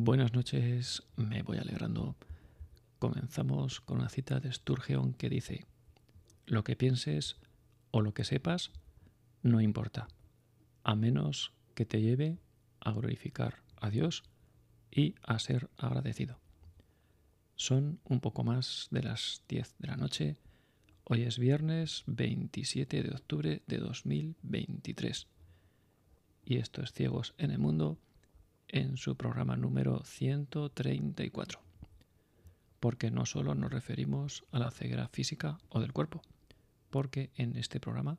Buenas noches, me voy alegrando. Comenzamos con una cita de Sturgeon que dice, lo que pienses o lo que sepas no importa, a menos que te lleve a glorificar a Dios y a ser agradecido. Son un poco más de las 10 de la noche. Hoy es viernes 27 de octubre de 2023. Y esto es Ciegos en el Mundo en su programa número 134. Porque no solo nos referimos a la ceguera física o del cuerpo, porque en este programa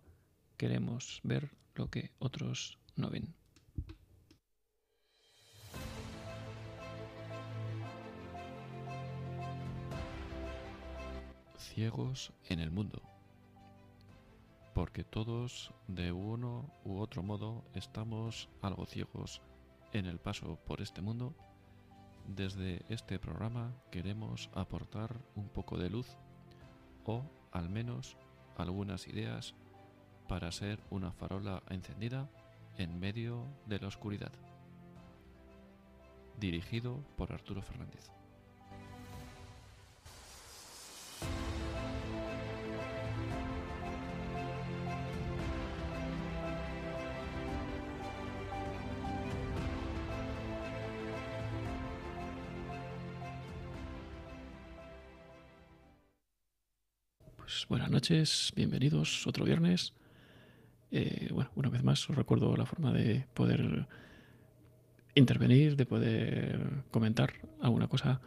queremos ver lo que otros no ven. Ciegos en el mundo. Porque todos, de uno u otro modo, estamos algo ciegos en el paso por este mundo. Desde este programa queremos aportar un poco de luz o al menos algunas ideas para ser una farola encendida en medio de la oscuridad. Dirigido por Arturo Fernández. Noches, bienvenidos otro viernes. Eh, bueno, una vez más os recuerdo la forma de poder intervenir, de poder comentar alguna cosa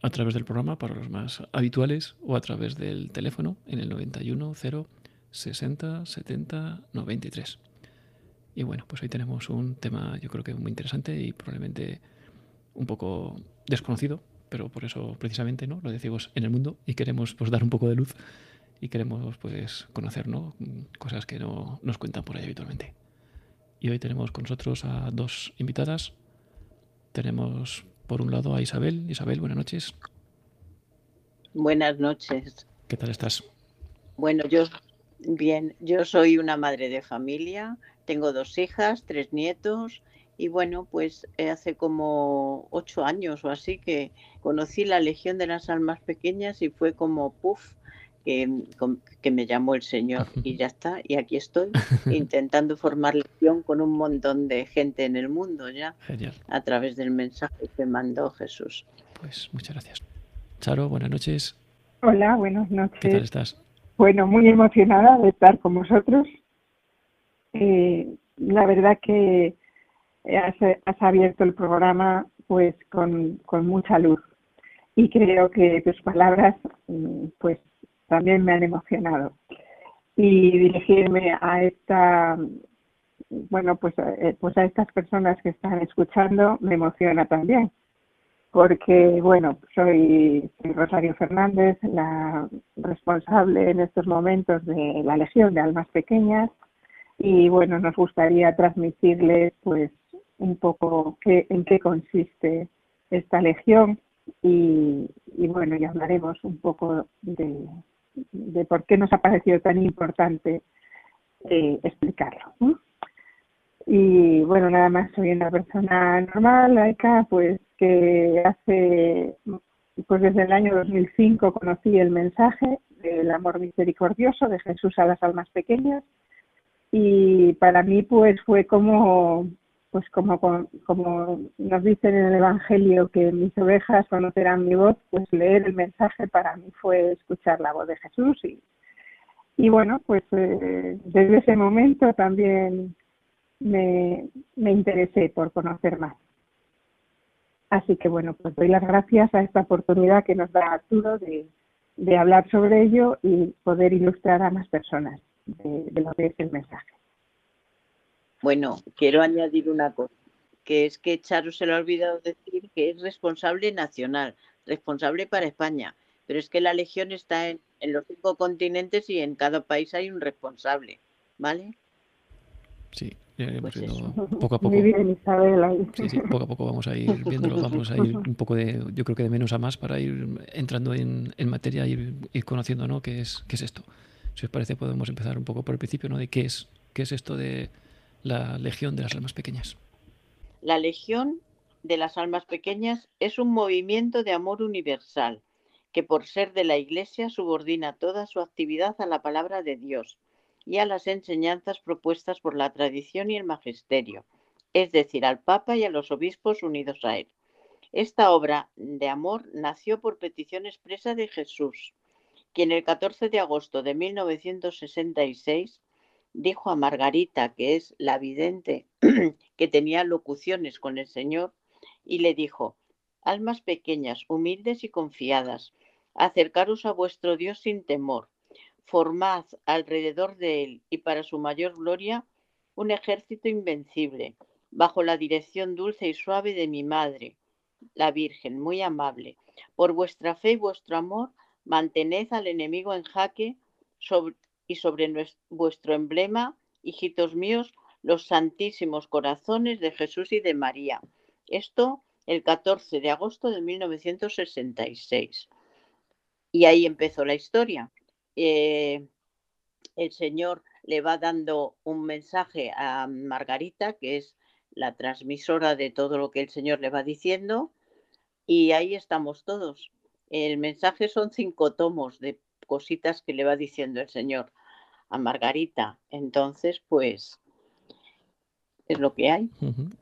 a través del programa para los más habituales o a través del teléfono en el 91 0 60 70 93. Y bueno, pues hoy tenemos un tema yo creo que muy interesante y probablemente un poco desconocido pero por eso precisamente no lo decimos en el mundo y queremos pues dar un poco de luz y queremos pues conocer cosas que no nos cuentan por ahí habitualmente. Y hoy tenemos con nosotros a dos invitadas. Tenemos por un lado a Isabel. Isabel, buenas noches. Buenas noches. ¿Qué tal estás? Bueno, yo bien, yo soy una madre de familia, tengo dos hijas, tres nietos y bueno, pues hace como ocho años o así que conocí la Legión de las Almas Pequeñas y fue como, puff, que, que, me llamó el Señor y ya está. Y aquí estoy intentando formar legión con un montón de gente en el mundo ya. Genial. A través del mensaje que mandó Jesús. Pues muchas gracias. Charo, buenas noches. Hola, buenas noches. ¿Qué tal estás? Bueno, muy emocionada de estar con vosotros. Eh, la verdad que has, abierto el programa pues con, mucha luz y creo que tus palabras mm, pues también me han emocionado. Y dirigirme a esta bueno pues eh, pues a estas personas que están escuchando me emociona también. Porque bueno soy, Rosario Fernández la responsable en estos momentos de la Legión de Almas Pequeñas. Y bueno nos gustaría transmitirles pues un poco qué, en qué consiste esta legión. Y, bueno, ya hablaremos un poco de, de, por qué nos ha parecido tan importante eh, explicarlo. Y bueno, nada más soy una persona normal, laica, pues que hace, pues desde el año 2005 conocí el mensaje del amor misericordioso de Jesús a las almas pequeñas y para mí pues fue como pues como, como nos dicen en el Evangelio que mis ovejas conocerán mi voz, pues leer el mensaje para mí fue escuchar la voz de Jesús y, bueno, pues eh, desde ese momento también me, me interesé por conocer más. Así que bueno, pues doy las gracias a esta oportunidad que nos da Arturo de, de hablar sobre ello y poder ilustrar a más personas de lo que es el mensaje. Bueno, quiero añadir una cosa, que es que Charo se le ha olvidado decir que es responsable nacional, responsable para España, pero es que la Legión está en, los cinco continentes y en cada país hay un responsable, ¿vale? Sí, pues poco a poco. Muy bien, Isabel. Sí, sí, poco a poco vamos a ir viéndolo, vamos a ir un poco de, yo creo que de menos a más para ir entrando en, en materia y ir, ir, conociendo, ¿no? ¿Qué es, qué es esto? Si os parece, podemos empezar un poco por el principio, ¿no? De qué es, qué es esto de la Legión de las Almas Pequeñas? La Legión de las almas pequeñas es un movimiento de amor universal que por ser de la Iglesia subordina toda su actividad a la palabra de Dios y a las enseñanzas propuestas por la tradición y el magisterio, es decir, al Papa y a los obispos unidos a él. Esta obra de amor nació por petición expresa de Jesús, quien el 14 de agosto de 1966 dijo a Margarita, que es la vidente que tenía locuciones con el Señor, y le dijo, Almas pequeñas, humildes y confiadas, acercaros a vuestro Dios sin temor, formad alrededor de él y para su mayor gloria un ejército invencible, bajo la dirección dulce y suave de mi madre, la Virgen, muy amable. Por vuestra fe y vuestro amor, mantened al enemigo en jaque y sobre vuestro emblema, hijitos míos, los santísimos corazones de Jesús y de María. Esto el 14 de agosto de 1966. Y ahí empezó la historia. Eh, el Señor le va dando un mensaje a Margarita, que es la transmisora de todo lo que el Señor le va diciendo, y ahí estamos todos. El mensaje son cinco tomos de cositas que le va diciendo el Señor a Margarita. Entonces, pues, es lo que hay.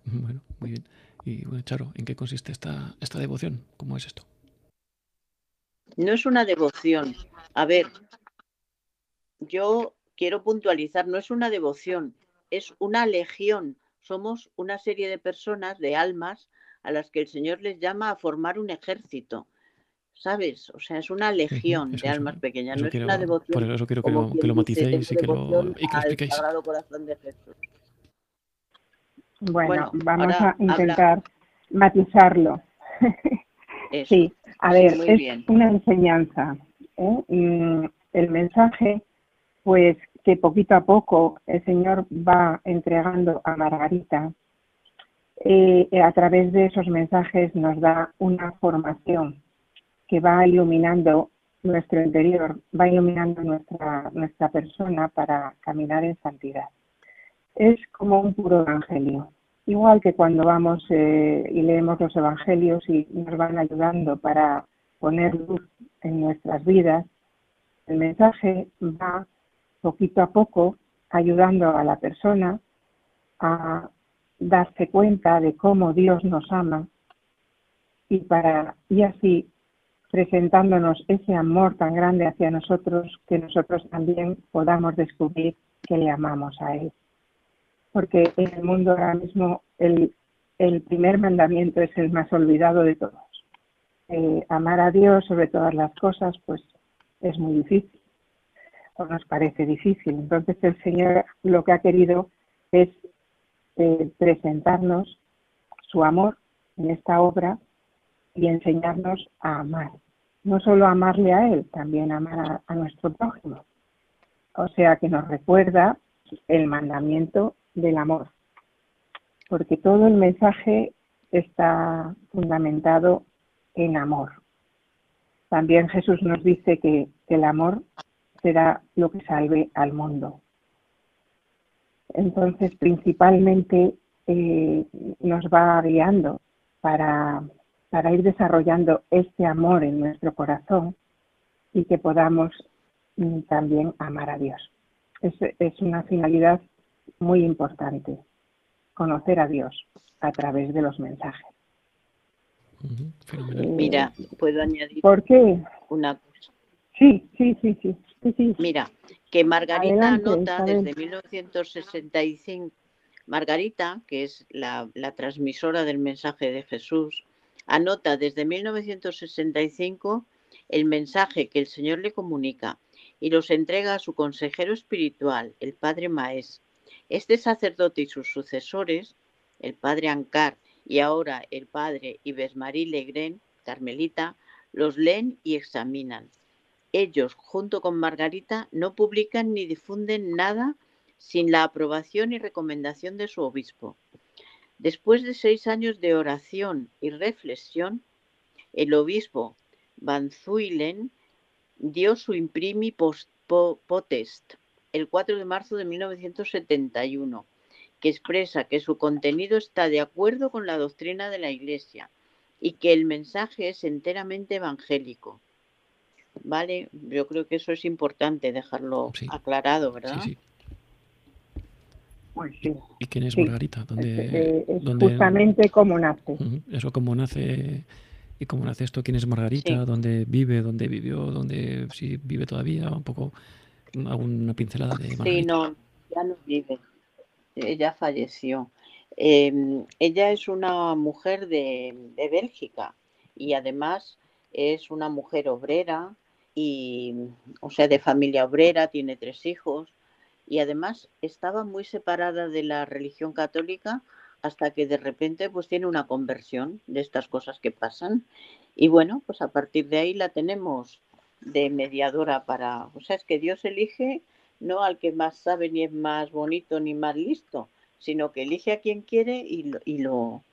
Bueno, muy bien. Y bueno, Charo, ¿en qué consiste esta, esta devoción? ¿Cómo es esto? No es una devoción. A ver, yo quiero puntualizar, no es una devoción, es una legión. Somos una serie de personas, de almas, a las que el Señor les llama a formar un ejército. ¿Sabes? O sea, es una legión de almas pequeñas, no es una devoción. Por eso quiero que lo, que lo maticéis y que lo, y que expliquéis. Bueno, vamos a intentar matizarlo. sí, a ver, es una enseñanza. ¿eh? El mensaje, pues que poquito a poco el Señor va entregando a Margarita, eh, a través de esos mensajes nos da una formación que va iluminando nuestro interior, va iluminando nuestra, nuestra persona para caminar en santidad. Es como un puro evangelio. Igual que cuando vamos eh, y leemos los evangelios y nos van ayudando para poner luz en nuestras vidas, el mensaje va poquito a poco ayudando a la persona a darse cuenta de cómo Dios nos ama y para y así presentándonos ese amor tan grande hacia nosotros que nosotros también podamos descubrir que le amamos a Él porque en el mundo ahora mismo el, primer mandamiento es el más olvidado de todos. Eh, amar a Dios sobre todas las cosas, pues es muy difícil, o nos parece difícil. Entonces el Señor lo que ha querido es eh, presentarnos su amor en esta obra y enseñarnos a amar. No solo amarle a Él, también amar a nuestro prójimo. O sea que nos recuerda el mandamiento del amor, porque todo el mensaje está fundamentado en amor. También Jesús nos dice que, el amor será lo que salve al mundo. Entonces, principalmente eh, nos va guiando para, para ir desarrollando este amor en nuestro corazón y que podamos mm, también amar a Dios. Es, es una finalidad muy importante, conocer a Dios a través de los mensajes. Eh, Mira, puedo añadir ¿Por qué? una cosa. Sí, sí, sí, sí. Mira, que Margarita anota desde 1965, Margarita, que es la, la transmisora del mensaje de Jesús, anota desde 1965 el mensaje que el Señor le comunica y los entrega a su consejero espiritual, el Padre Maes, este sacerdote y sus sucesores, el padre Ancar y ahora el padre Ives Marie Legren, carmelita, los leen y examinan. Ellos, junto con Margarita, no publican ni difunden nada sin la aprobación y recomendación de su obispo. Después de seis años de oración y reflexión, el obispo Van Zuylen dio su imprimi post potest el 4 de marzo de 1971, que expresa que su contenido está de acuerdo con la doctrina de la Iglesia y que el mensaje es enteramente evangélico. ¿Vale? Yo creo que eso es importante dejarlo aclarado, ¿verdad? Sí, Pues sí. ¿Y quién es Margarita? ¿Dónde, es, justamente cómo nace. Eso, cómo nace y cómo nace esto, quién es Margarita, dónde vive, dónde vivió, dónde si vive todavía, un poco alguna pincelada de Margarita. Sí, no, ya no vive. Ella falleció. Em, ella es una mujer de, de Bélgica y además es una mujer obrera y, o sea, de familia obrera, tiene tres hijos y además estaba muy separada de la religión católica hasta que de repente pues tiene una conversión de estas cosas que pasan. Y bueno, pues a partir de ahí la tenemos de mediadora para, o sea, es que Dios elige no al que más sabe ni es más bonito ni más listo, sino que elige a quien quiere y lo, y lo,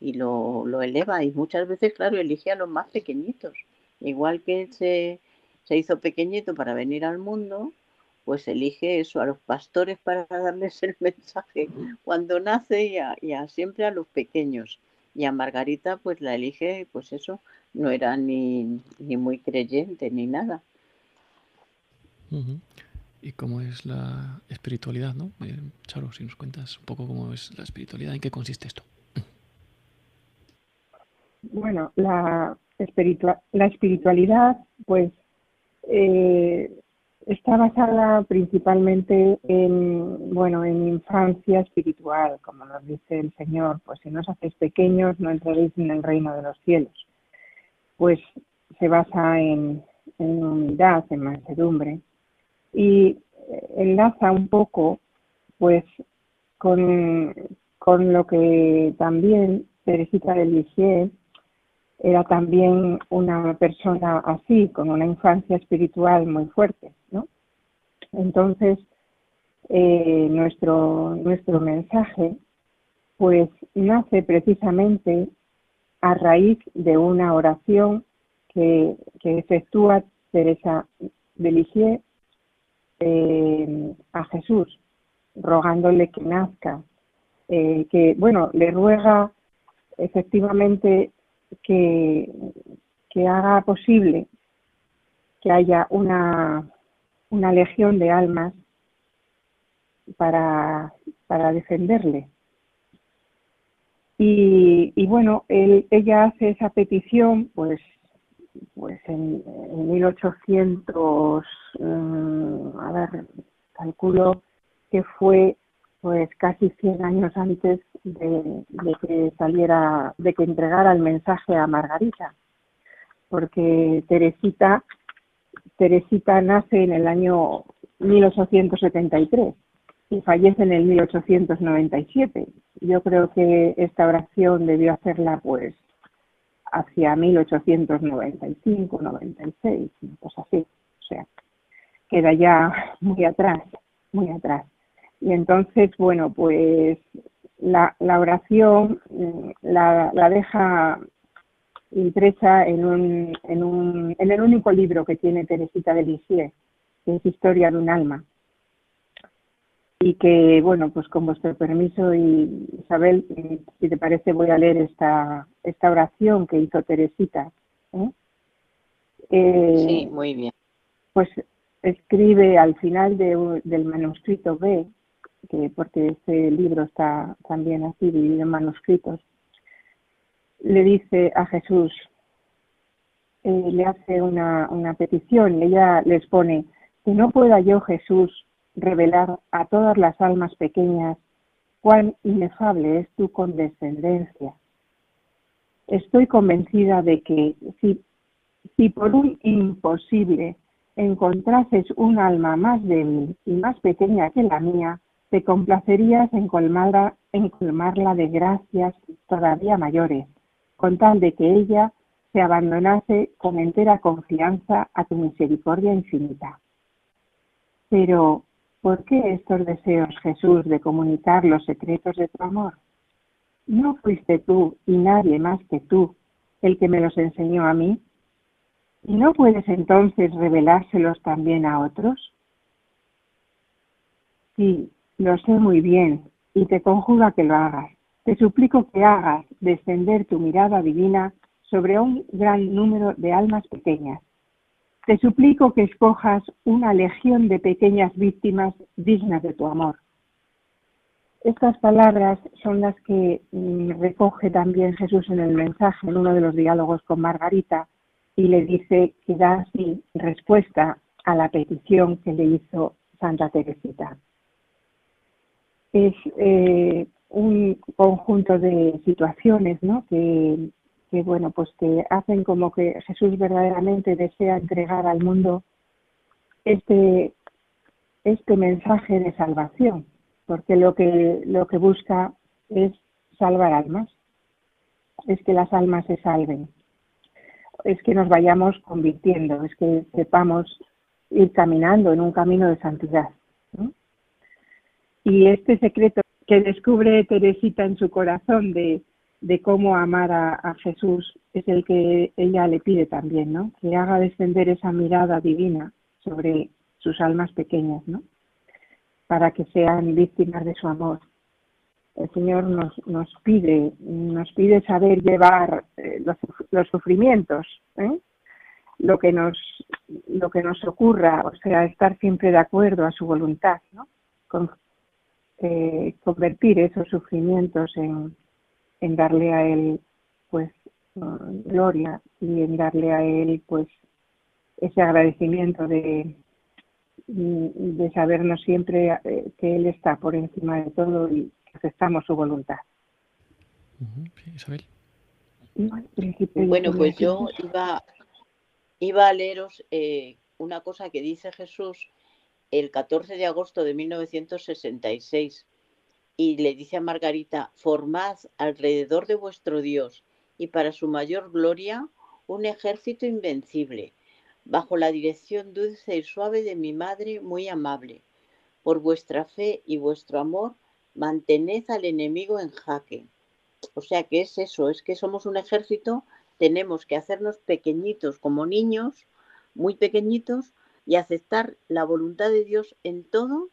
y lo, lo eleva. Y muchas veces, claro, elige a los más pequeñitos, igual que se se hizo pequeñito para venir al mundo, pues elige eso a los pastores para darles el mensaje cuando nace y a, siempre a los pequeños. Y a Margarita pues la elige, pues eso, no era ni, ni muy creyente ni nada. ¿Y cómo es la espiritualidad, no? Eh, Charo, si nos cuentas un poco cómo es la espiritualidad, ¿en qué consiste esto? Bueno, la, la espiritualidad, pues eh, está basada principalmente en, bueno, en infancia espiritual, como nos dice el Señor, pues si no os hacéis pequeños no entraréis en el reino de los cielos. Pues se basa en, en unidad, en mansedumbre y enlaza un poco pues con, con lo que también Teresita de Lisieux era también una persona así, con una infancia espiritual muy fuerte. Entonces, eh, nuestro, nuestro mensaje, pues, nace precisamente a raíz de una oración que, efectúa Teresa de Lisieux eh, a Jesús, rogándole que nazca, eh, que, bueno, le ruega efectivamente que, que haga posible que haya una, una legión de almas para, para defenderle. Y, bueno, él, ella hace esa petición, pues, pues en, en 1800, mm, a ver, calculo que fue pues casi 100 años antes de, que saliera, de que entregara el mensaje a Margarita, porque Teresita, Teresita nace en el año 1873 y fallece en el 1897. Yo creo que esta oración debió hacerla pues hacia 1895, 96, pues así, o sea, queda ya muy atrás, muy atrás. Y entonces, bueno, pues la, la oración mm, la, la, deja impresa en, un, en, un, en el único libro que tiene Teresita de Lisieux, que es Historia de un alma. Y que, bueno, pues con vuestro permiso, y Isabel, si te parece, voy a leer esta, esta oración que hizo Teresita. ¿eh? Eh, sí, muy bien. Pues escribe al final de, del manuscrito B, que porque este libro está también así dividido en manuscritos, le dice a Jesús, eh, le hace una, una petición ella les pone, que no pueda yo Jesús revelar a todas las almas pequeñas cuán inefable es tu condescendencia. Estoy convencida de que si, si por un imposible encontrases un alma más débil y más pequeña que la mía, te complacerías en colmarla, en colmarla de gracias todavía mayores, con tal de que ella se abandonase con entera confianza a tu misericordia infinita. Pero, ¿por qué estos deseos, Jesús, de comunicar los secretos de tu amor? ¿No fuiste tú y nadie más que tú el que me los enseñó a mí? ¿Y no puedes entonces revelárselos también a otros? Sí, lo sé muy bien, y te conjuro a que lo hagas. Te suplico que hagas descender tu mirada divina sobre un gran número de almas pequeñas. Te suplico que escojas una legión de pequeñas víctimas dignas de tu amor. Estas palabras son las que mm, recoge también Jesús en el mensaje, en uno de los diálogos con Margarita, y le dice que da así respuesta a la petición que le hizo Santa Teresita. Es eh, un conjunto de situaciones ¿no? que, bueno, pues que hacen como que Jesús verdaderamente desea entregar al mundo este, este mensaje de salvación porque lo que, lo que busca es salvar almas, es que las almas se salven, es que nos vayamos convirtiendo, es que sepamos ir caminando en un camino de santidad. Y este secreto que descubre Teresita en su corazón de, cómo amar a, Jesús es el que ella le pide también, ¿no? Que haga descender esa mirada divina sobre sus almas pequeñas, ¿no? para que sean víctimas de su amor. El Señor nos, nos pide, nos pide saber llevar eh, los, los, sufrimientos, ¿eh? lo que nos lo que nos ocurra, o sea, estar siempre de acuerdo a su voluntad, ¿no? Eh, convertir esos sufrimientos en, en darle a él pues gloria y en darle a él pues ese agradecimiento de, de sabernos siempre eh, que Él está por encima de todo y que aceptamos su voluntad. Isabel. Bueno, pues yo iba, iba a leeros eh, una cosa que dice Jesús el 14 de agosto de 1966 y le dice a Margarita, formad alrededor de vuestro Dios y para su mayor gloria un ejército invencible bajo la dirección dulce y suave de mi madre muy amable. Por vuestra fe y vuestro amor, mantened al enemigo en jaque. O sea que es eso, es que somos un ejército, tenemos que hacernos pequeñitos como niños, muy pequeñitos, y aceptar la voluntad de Dios en todo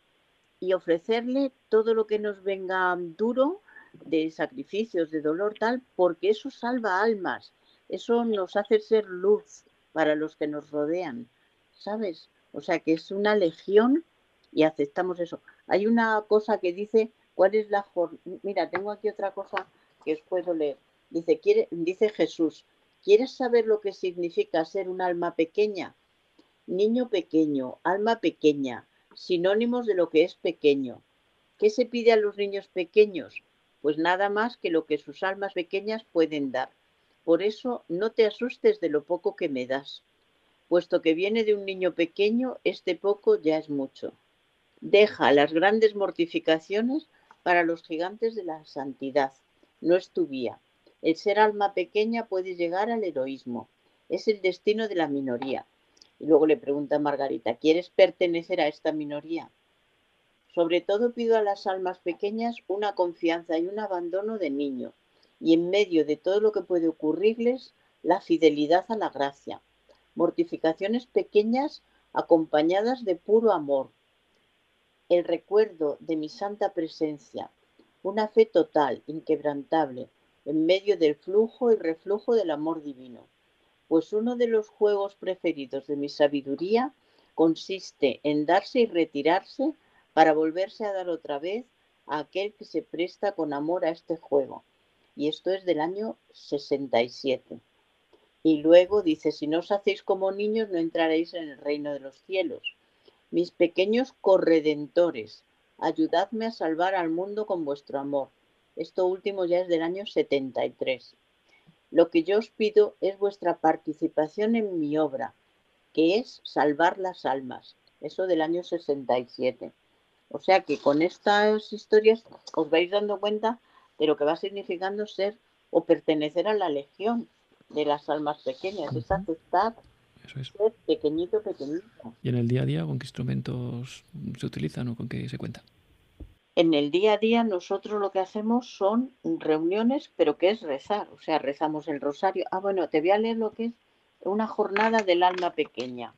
y ofrecerle todo lo que nos venga duro de sacrificios, de dolor, tal, porque eso salva almas, eso nos hace ser luz, para los que nos rodean, ¿sabes? O sea que es una legión y aceptamos eso. Hay una cosa que dice, ¿cuál es la Mira, tengo aquí otra cosa que os puedo leer. Dice, quiere, dice Jesús, ¿quieres saber lo que significa ser un alma pequeña? Niño pequeño, alma pequeña, sinónimos de lo que es pequeño. ¿Qué se pide a los niños pequeños? Pues nada más que lo que sus almas pequeñas pueden dar. Por eso no te asustes de lo poco que me das, puesto que viene de un niño pequeño, este poco ya es mucho. Deja las grandes mortificaciones para los gigantes de la santidad. No es tu vía. El ser alma pequeña puede llegar al heroísmo. Es el destino de la minoría. Y luego le pregunta a Margarita, ¿quieres pertenecer a esta minoría? Sobre todo pido a las almas pequeñas una confianza y un abandono de niño, y en medio de todo lo que puede ocurrirles, la fidelidad a la gracia. Mortificaciones pequeñas acompañadas de puro amor. El recuerdo de mi santa presencia. Una fe total, inquebrantable, en medio del flujo y reflujo del amor divino. Pues uno de los juegos preferidos de mi sabiduría consiste en darse y retirarse para volverse a dar otra vez a aquel que se presta con amor a este juego y esto es del año 67. Y luego dice, si no os hacéis como niños, no entraréis en el reino de los cielos. Mis pequeños corredentores, ayudadme a salvar al mundo con vuestro amor. Esto último ya es del año 73. Lo que yo os pido es vuestra participación en mi obra, que es salvar las almas. Eso del año 67. O sea que con estas historias os vais dando cuenta de lo que va significando ser o pertenecer a la legión de las almas pequeñas, es aceptar ser pequeñito, pequeñito. ¿Y en el día a día con qué instrumentos se utilizan o con qué se cuenta? En el día a día nosotros lo que hacemos son reuniones, pero que es rezar, o sea, rezamos el rosario. Ah, bueno, te voy a leer lo que es una jornada del alma pequeña.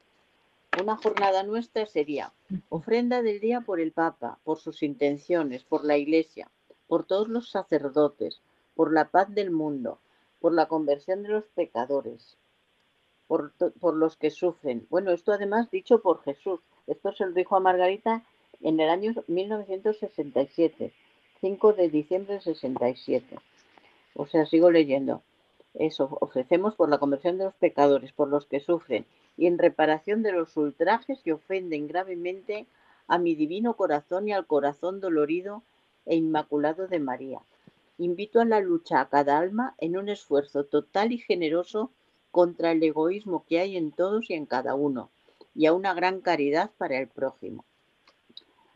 Una jornada nuestra sería ofrenda del día por el Papa, por sus intenciones, por la Iglesia, por todos los sacerdotes, por la paz del mundo, por la conversión de los pecadores, por, por, los que sufren. Bueno, esto además dicho por Jesús. Esto se lo dijo a Margarita en el año 1967, 5 de diciembre de 67. O sea, sigo leyendo. Eso, ofrecemos por la conversión de los pecadores, por los que sufren y en reparación de los ultrajes que ofenden gravemente a mi divino corazón y al corazón dolorido e inmaculado de María. Invito a la lucha a cada alma en un esfuerzo total y generoso contra el egoísmo que hay en todos y en cada uno, y a una gran caridad para el prójimo.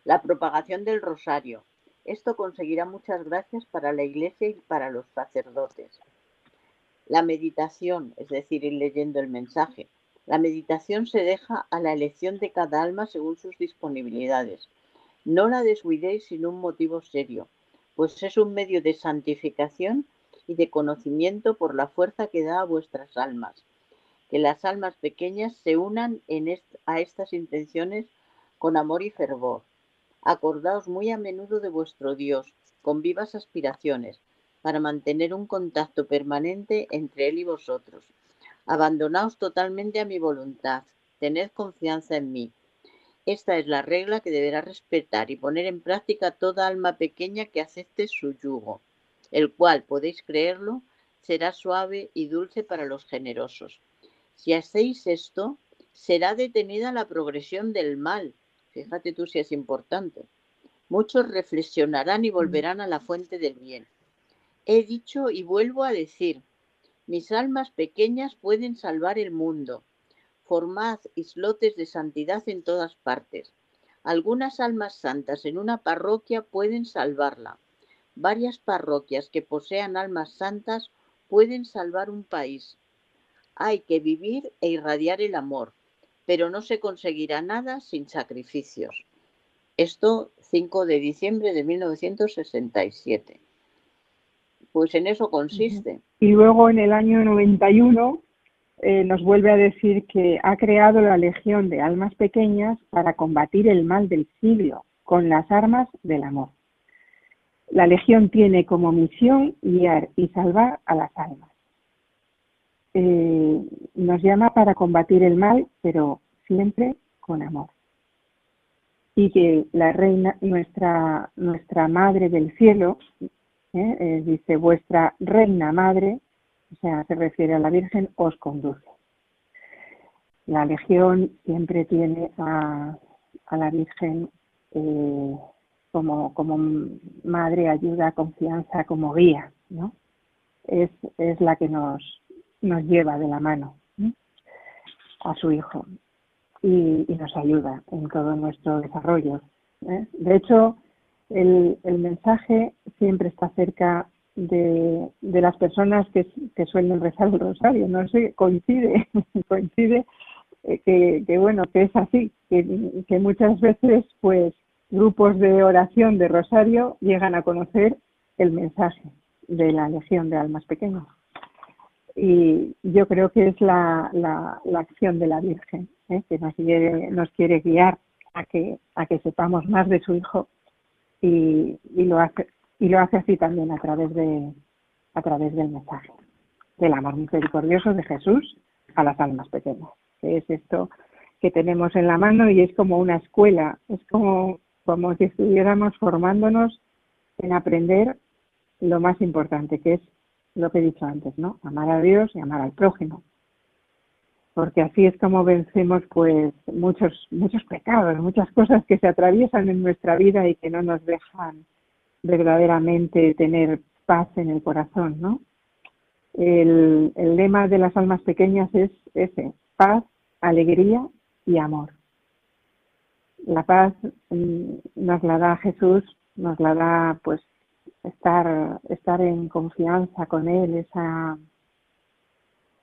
La propagación del rosario. Esto conseguirá muchas gracias para la Iglesia y para los sacerdotes. La meditación, es decir, ir leyendo el mensaje. La meditación se deja a la elección de cada alma según sus disponibilidades. No la descuidéis sin un motivo serio, pues es un medio de santificación y de conocimiento por la fuerza que da a vuestras almas. Que las almas pequeñas se unan en a estas intenciones con amor y fervor. Acordaos muy a menudo de vuestro Dios, con vivas aspiraciones, para mantener un contacto permanente entre Él y vosotros Abandonaos totalmente a mi voluntad, tened confianza en mí. Esta es la regla que deberá respetar y poner en práctica toda alma pequeña que acepte su yugo, el cual, podéis creerlo, será suave y dulce para los generosos. Si hacéis esto, será detenida la progresión del mal. Fíjate tú si es importante. Muchos reflexionarán y volverán a la fuente del bien. He dicho y vuelvo a decir, mis almas pequeñas pueden salvar el mundo. Formad islotes de santidad en todas partes. Algunas almas santas en una parroquia pueden salvarla. Varias parroquias que posean almas santas pueden salvar un país. Hay que vivir e irradiar el amor, pero no se conseguirá nada sin sacrificios. Esto 5 de diciembre de 1967. Pues en eso consiste. Y luego en el año 91 eh, nos vuelve a decir que ha creado la Legión de Almas Pequeñas para combatir el mal del siglo con las armas del amor. La Legión tiene como misión guiar y salvar a las almas. Eh, nos llama para combatir el mal, pero siempre con amor. Y que la reina, nuestra, nuestra madre del cielo, ¿eh? Eh, dice vuestra reina madre, o sea, se refiere a la Virgen, os conduce. La Legión siempre tiene a, la Virgen como, madre, ayuda, confianza, como guía, ¿no? Es la que nos, nos lleva de la mano a su hijo y, nos ayuda en todo nuestro desarrollo. De hecho, el, mensaje siempre está cerca de, las personas que, suelen rezar el rosario. No sé, coincide, coincide eh, que, bueno, que es así, que, muchas veces pues grupos de oración de rosario llegan a conocer el mensaje de la Legión de Almas Pequeñas. Y yo creo que es la, la, acción de la Virgen, ¿eh? que nos quiere, nos quiere guiar a que, a que sepamos más de su Hijo y, lo hace y lo hace así también a través de a través del mensaje del amor misericordioso de Jesús a las almas pequeñas que es esto que tenemos en la mano y es como una escuela es como como si estuviéramos formándonos en aprender lo más importante que es lo que he dicho antes no amar a Dios y amar al prójimo porque así es como vencemos pues muchos muchos pecados, muchas cosas que se atraviesan en nuestra vida y que no nos dejan verdaderamente tener paz en el corazón, ¿no? El, el lema de las almas pequeñas es ese, paz, alegría y amor. La paz mm, nos la da Jesús, nos la da pues estar, estar en confianza con Él, esa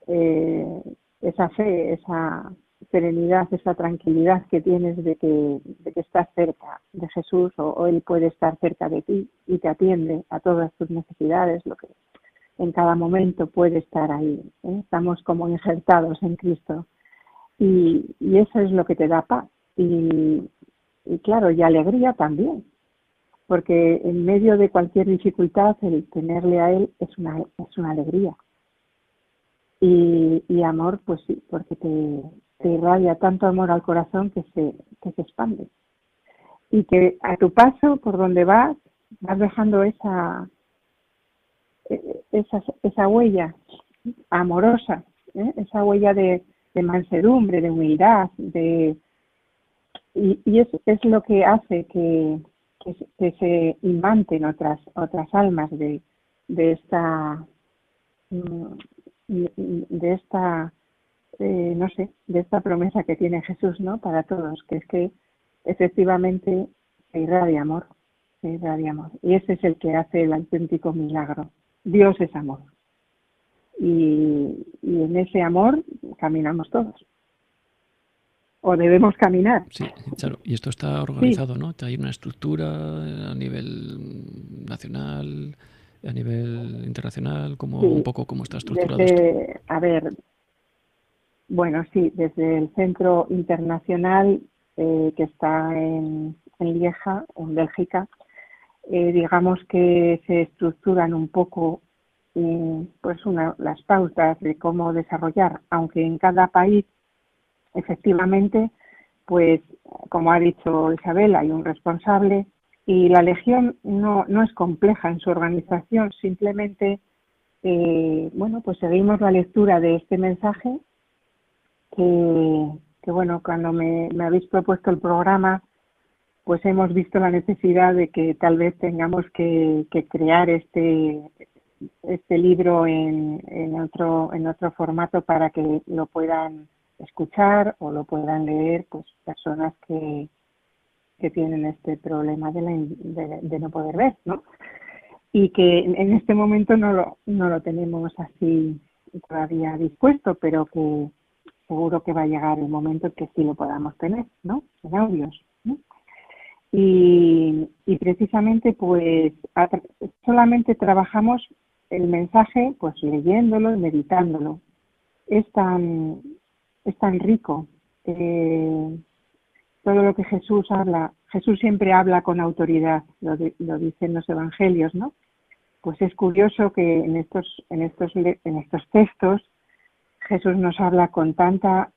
eh, esa fe, esa serenidad, esa tranquilidad que tienes de que, de que estás cerca de Jesús o, Él puede estar cerca de ti y te atiende a todas tus necesidades, lo que en cada momento puede estar ahí. ¿eh? Estamos como injertados en Cristo Y, eso es lo que te da paz. Y, y claro, y alegría también, porque en medio de cualquier dificultad el tenerle a Él es una, es una alegría. Y, y amor, pues sí, porque te, te irradia tanto amor al corazón que se, que se expande. Y que a tu paso, por donde vas, vas dejando esa, e, esa, esa huella amorosa, ¿eh? esa huella de, de, mansedumbre, de humildad, de y, y es, es, lo que hace que, que, se imanten otras otras almas de, de esta mm, de esta eh, no sé de esta promesa que tiene Jesús no para todos que es que efectivamente se irradia amor se irradia amor. Y ese es el que hace el auténtico milagro. Dios es amor. Y, y en ese amor caminamos todos o debemos caminar. Sí, claro. Y esto está organizado, ¿no? Hay una estructura a nivel nacional, a nivel internacional, como un poco cómo está estructurado esto. A ver, bueno, sí, desde el Centro Internacional eh, que está en, Lieja, en Bélgica, eh, digamos que se estructuran un poco eh, pues una, las pautas de cómo desarrollar, aunque en cada país efectivamente, pues como ha dicho Isabel, hay un responsable y la Legión no, no es compleja en su organización, simplemente, eh, bueno, pues seguimos la lectura de este mensaje que, bueno, cuando me, me habéis propuesto el programa, pues hemos visto la necesidad de que tal vez tengamos que, que crear este, este libro en, en, otro, en otro formato para que lo puedan escuchar o lo puedan leer pues personas que, que tienen este problema de, la, de, no poder ver, ¿no? Y que en este momento no lo, no lo tenemos así todavía dispuesto, pero que seguro que va a llegar el momento en que sí lo podamos tener, ¿no? En audios. Y, y precisamente pues solamente trabajamos el mensaje pues leyéndolo y meditándolo. Es tan, es tan rico. Eh, todo lo que Jesús habla, Jesús siempre habla con autoridad, lo, lo dicen los evangelios, ¿no? Pues es curioso que en estos, en estos, en estos textos Jesús nos habla con tanta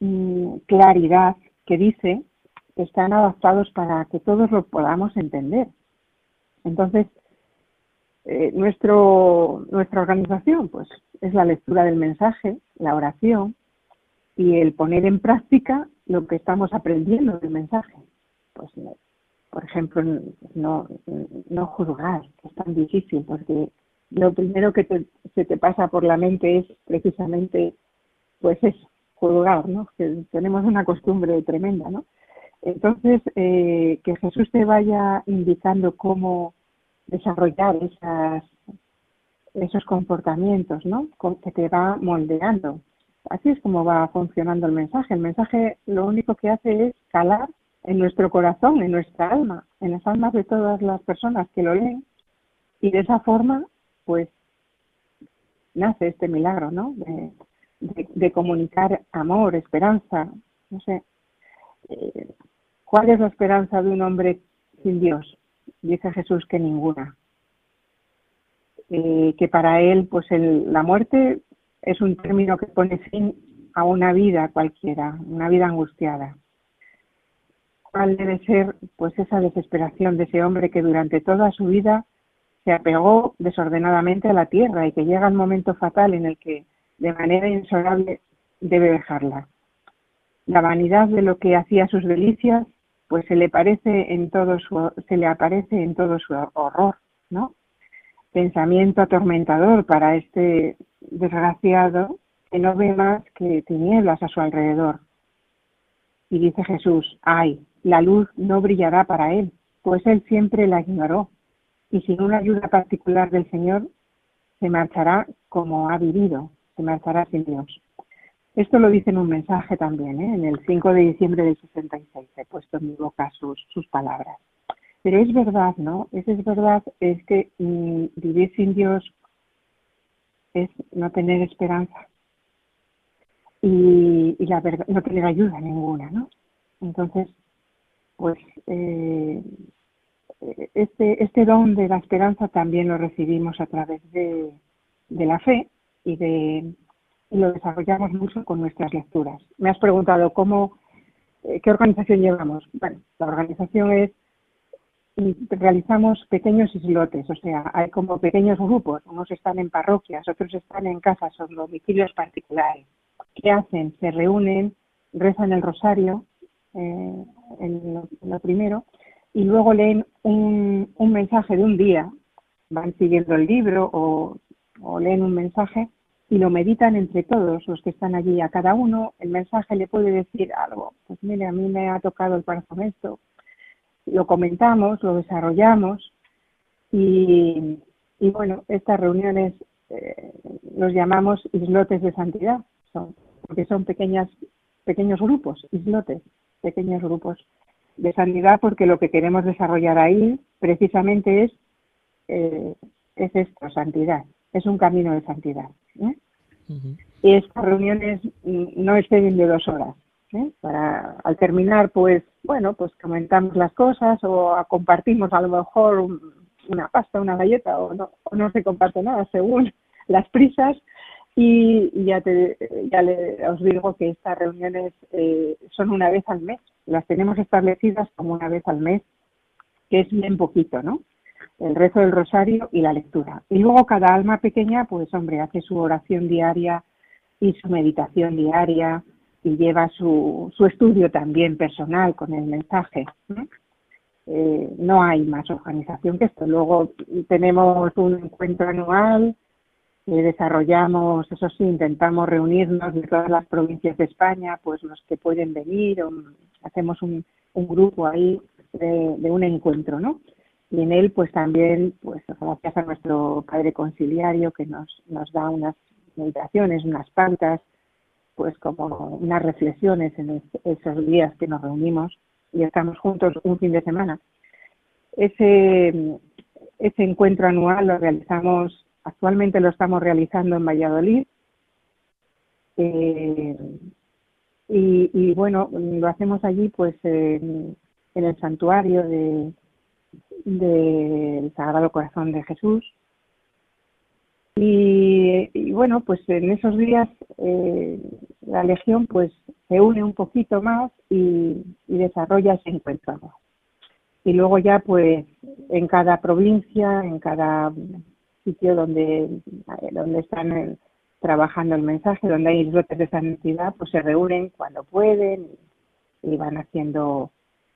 mm, claridad que dice que están adaptados para que todos lo podamos entender. Entonces, eh, nuestro, nuestra organización pues es la lectura del mensaje, la oración, y el poner en práctica lo que estamos aprendiendo del mensaje. Pues, por ejemplo, no, no juzgar, que es tan difícil, porque lo primero que se te pasa por la mente es precisamente, pues eso, juzgar, ¿no? Tenemos una costumbre tremenda, ¿no? Entonces, eh, que Jesús te vaya indicando cómo desarrollar esas, esos comportamientos, ¿no? Que te va moldeando así es como va funcionando el mensaje. El mensaje lo único que hace es calar en nuestro corazón, en nuestra alma, en las almas de todas las personas que lo leen. Y de esa forma, pues, nace este milagro, ¿no? De, comunicar amor, esperanza, no sé. Eh, ¿Cuál es la esperanza de un hombre sin Dios? Dice Jesús que ninguna. Eh, que para él, pues el, la muerte es un término que pone fin a una vida cualquiera, una vida angustiada. ¿Cuál debe ser pues esa desesperación de ese hombre que durante toda su vida se apegó desordenadamente a la tierra y que llega el momento fatal en el que de manera insolable debe dejarla? La vanidad de lo que hacía sus delicias pues se le parece en todo su se le aparece en todo su horror, ¿no? Pensamiento atormentador para este desgraciado que no ve más que tinieblas a su alrededor. Y dice Jesús, ay, la luz no brillará para él, pues él siempre la ignoró, y sin una ayuda particular del Señor, se marchará como ha vivido, se marchará sin Dios. Esto lo dice en un mensaje también, ¿eh? en el 5 de diciembre del 66, he puesto en mi boca sus, sus palabras. Pero es verdad, ¿no? Es, es verdad, es que mm, vivir sin Dios es no tener esperanza. y, la verdad, no tener ayuda ninguna, ¿no? Entonces, pues eh, este, este don de la esperanza también lo recibimos a través de, de la fe y, de, y lo desarrollamos mucho con nuestras lecturas. Me has preguntado cómo, eh, qué organización llevamos. Bueno, la organización es realizamos pequeños islotes, o sea, hay como pequeños grupos, unos están en parroquias, otros están en casas o domicilios particulares. ¿Qué hacen? Se reúnen, rezan el rosario, eh, en lo, primero, y luego leen un, un, mensaje de un día, van siguiendo el libro o, o leen un mensaje y lo meditan entre todos los que están allí. A cada uno el mensaje le puede decir algo. Pues mire, a mí me ha tocado el corazón esto. Lo comentamos, lo desarrollamos y, y bueno, estas reuniones eh, los llamamos islotes de santidad, son, porque son pequeñas, pequeños grupos, islotes, pequeños grupos de santidad, porque lo que queremos desarrollar ahí precisamente es, eh, es esto, santidad es un camino de santidad. ¿eh? Y estas reuniones no exceden de dos horas. ¿Eh? Para al terminar, pues bueno, pues comentamos las cosas o compartimos a lo mejor una pasta, una galleta o no, no se comparte nada según las prisas. Y, ya, te, ya le, os digo que estas reuniones eh, son una vez al mes. Las tenemos establecidas como una vez al mes, que es bien poquito, ¿no? el rezo del rosario y la lectura. Y luego cada alma pequeña, pues hombre, hace su oración diaria y su meditación diaria y lleva su, su estudio también personal con el mensaje. Eh, no hay más organización que esto. Luego tenemos un encuentro anual, que desarrollamos, eso sí, intentamos reunirnos de todas las provincias de España, pues los que pueden venir, hacemos un, un grupo ahí de, de, un encuentro, ¿no? y en él pues también pues gracias a nuestro padre conciliario que nos, nos da unas meditaciones, unas pautas, pues como unas reflexiones en esos días que nos reunimos y estamos juntos un fin de semana. Ese, ese encuentro anual lo realizamos, actualmente lo estamos realizando en Valladolid. Eh, y, bueno, lo hacemos allí pues en el santuario de, del Sagrado Corazón de Jesús. Y, bueno, pues en esos días eh, la Legión pues se une un poquito más y, desarrolla ese encuentro. Y luego ya pues en cada provincia, en cada sitio donde, donde están eh, trabajando el mensaje, donde hay islotes de santidad, pues se reúnen cuando pueden y, van haciendo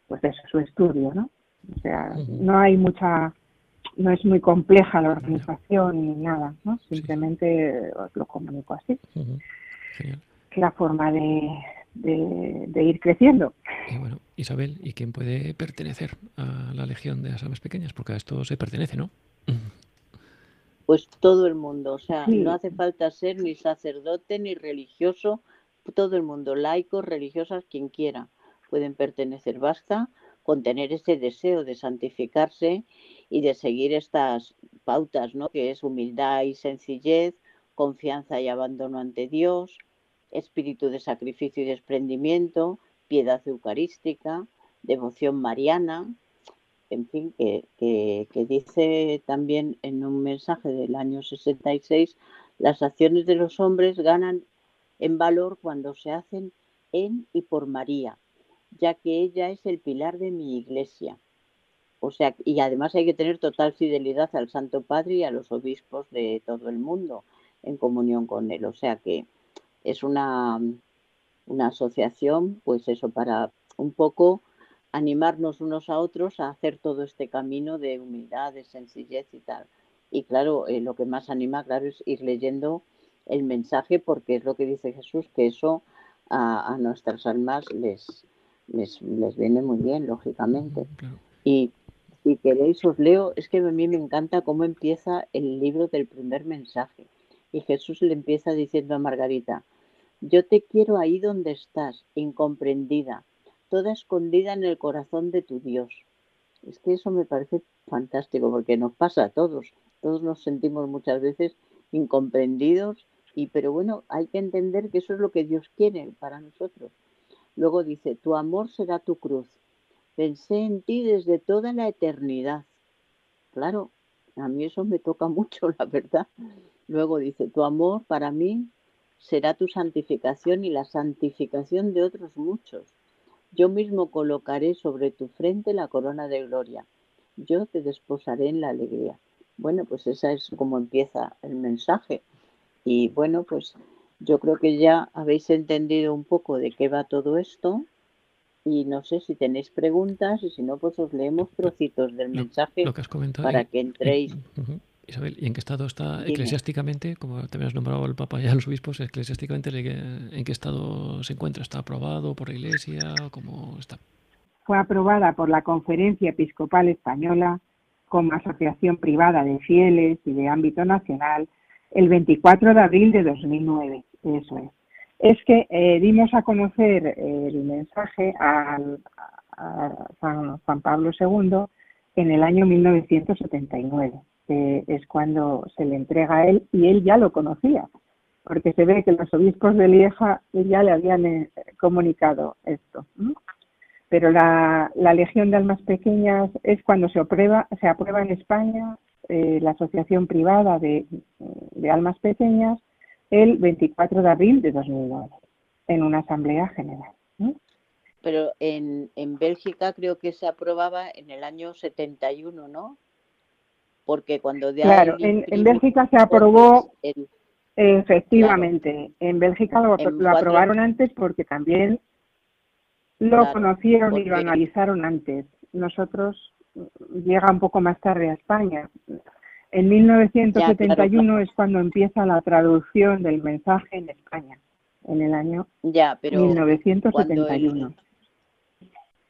pues eso, su estudio, ¿no? O sea, no hay mucha, no es muy compleja la organización ni nada, ¿no? Simplemente os lo comunico así. La forma de, de, ir creciendo. Y bueno, Isabel, ¿y quién puede pertenecer a la Legión de las Aves Pequeñas? Porque a esto se pertenece, ¿no? Pues todo el mundo, o sea, no hace falta ser ni sacerdote ni religioso, todo el mundo, laicos, religiosas, quien quiera, pueden pertenecer. Basta con tener ese deseo de santificarse y de seguir estas pautas, ¿no? Que es humildad y sencillez, confianza y abandono ante Dios, espíritu de sacrificio y desprendimiento, piedad eucarística, devoción mariana, en fin, que, que, dice también en un mensaje del año 66, las acciones de los hombres ganan en valor cuando se hacen en y por María, ya que ella es el pilar de mi iglesia. O sea, y además hay que tener total fidelidad al Santo Padre y a los obispos de todo el mundo en comunión con él. O sea que es una, una asociación, pues eso, para un poco animarnos unos a otros a hacer todo este camino de humildad, de sencillez y tal. Y claro, eh, lo que más anima, claro, es ir leyendo el mensaje porque es lo que dice Jesús, que eso a nuestras almas les, les, les viene muy bien, lógicamente. Y si queréis os leo, es que a mí me encanta cómo empieza el libro del primer mensaje. Y Jesús le empieza diciendo a Margarita, yo te quiero ahí donde estás, incomprendida, toda escondida en el corazón de tu Dios. Es que eso me parece fantástico porque nos pasa a todos. Todos nos sentimos muchas veces incomprendidos Y pero bueno, hay que entender que eso es lo que Dios quiere para nosotros. Luego dice, tu amor será tu cruz. Pensé en ti desde toda la eternidad. Claro, a mí eso me toca mucho, la verdad. Luego dice, tu amor para mí será tu santificación y la santificación de otros muchos. Yo mismo colocaré sobre tu frente la corona de gloria. Yo te desposaré en la alegría. Bueno, pues esa es como empieza el mensaje. Y bueno, pues yo creo que ya habéis entendido un poco de qué va todo esto. Y no sé si tenéis preguntas y si no, pues os leemos trocitos del mensaje para que entréis. Isabel, ¿y en qué estado está eclesiásticamente, como también has nombrado el Papa y a los obispos, eclesiásticamente en qué estado se encuentra? ¿Está aprobado por la Iglesia? ¿Cómo está? Fue aprobada por la Conferencia Episcopal Española como asociación privada de fieles y de ámbito nacional el 24 de abril de 2009. Eso es. Es que eh, dimos a conocer el mensaje a, San Juan Pablo II en el año 1979 es cuando se le entrega a él y él ya lo conocía, porque se ve que los obispos de Lieja ya le habían eh, comunicado esto. Pero la, Legión de Almas Pequeñas es cuando se aprueba, se aprueba en España eh, la Asociación Privada de, Almas Pequeñas el 24 de abril de 2009 en una asamblea general. Pero en, en Bélgica creo que se aprobaba en el año 71, ¿no? porque cuando de Claro, en, Bélgica se aprobó, efectivamente, en Bélgica lo, aprobaron antes porque también lo conocieron y lo analizaron antes. Nosotros llega un poco más tarde a España. En 1971 es cuando empieza la traducción del mensaje en España, en el año ya, pero 1971.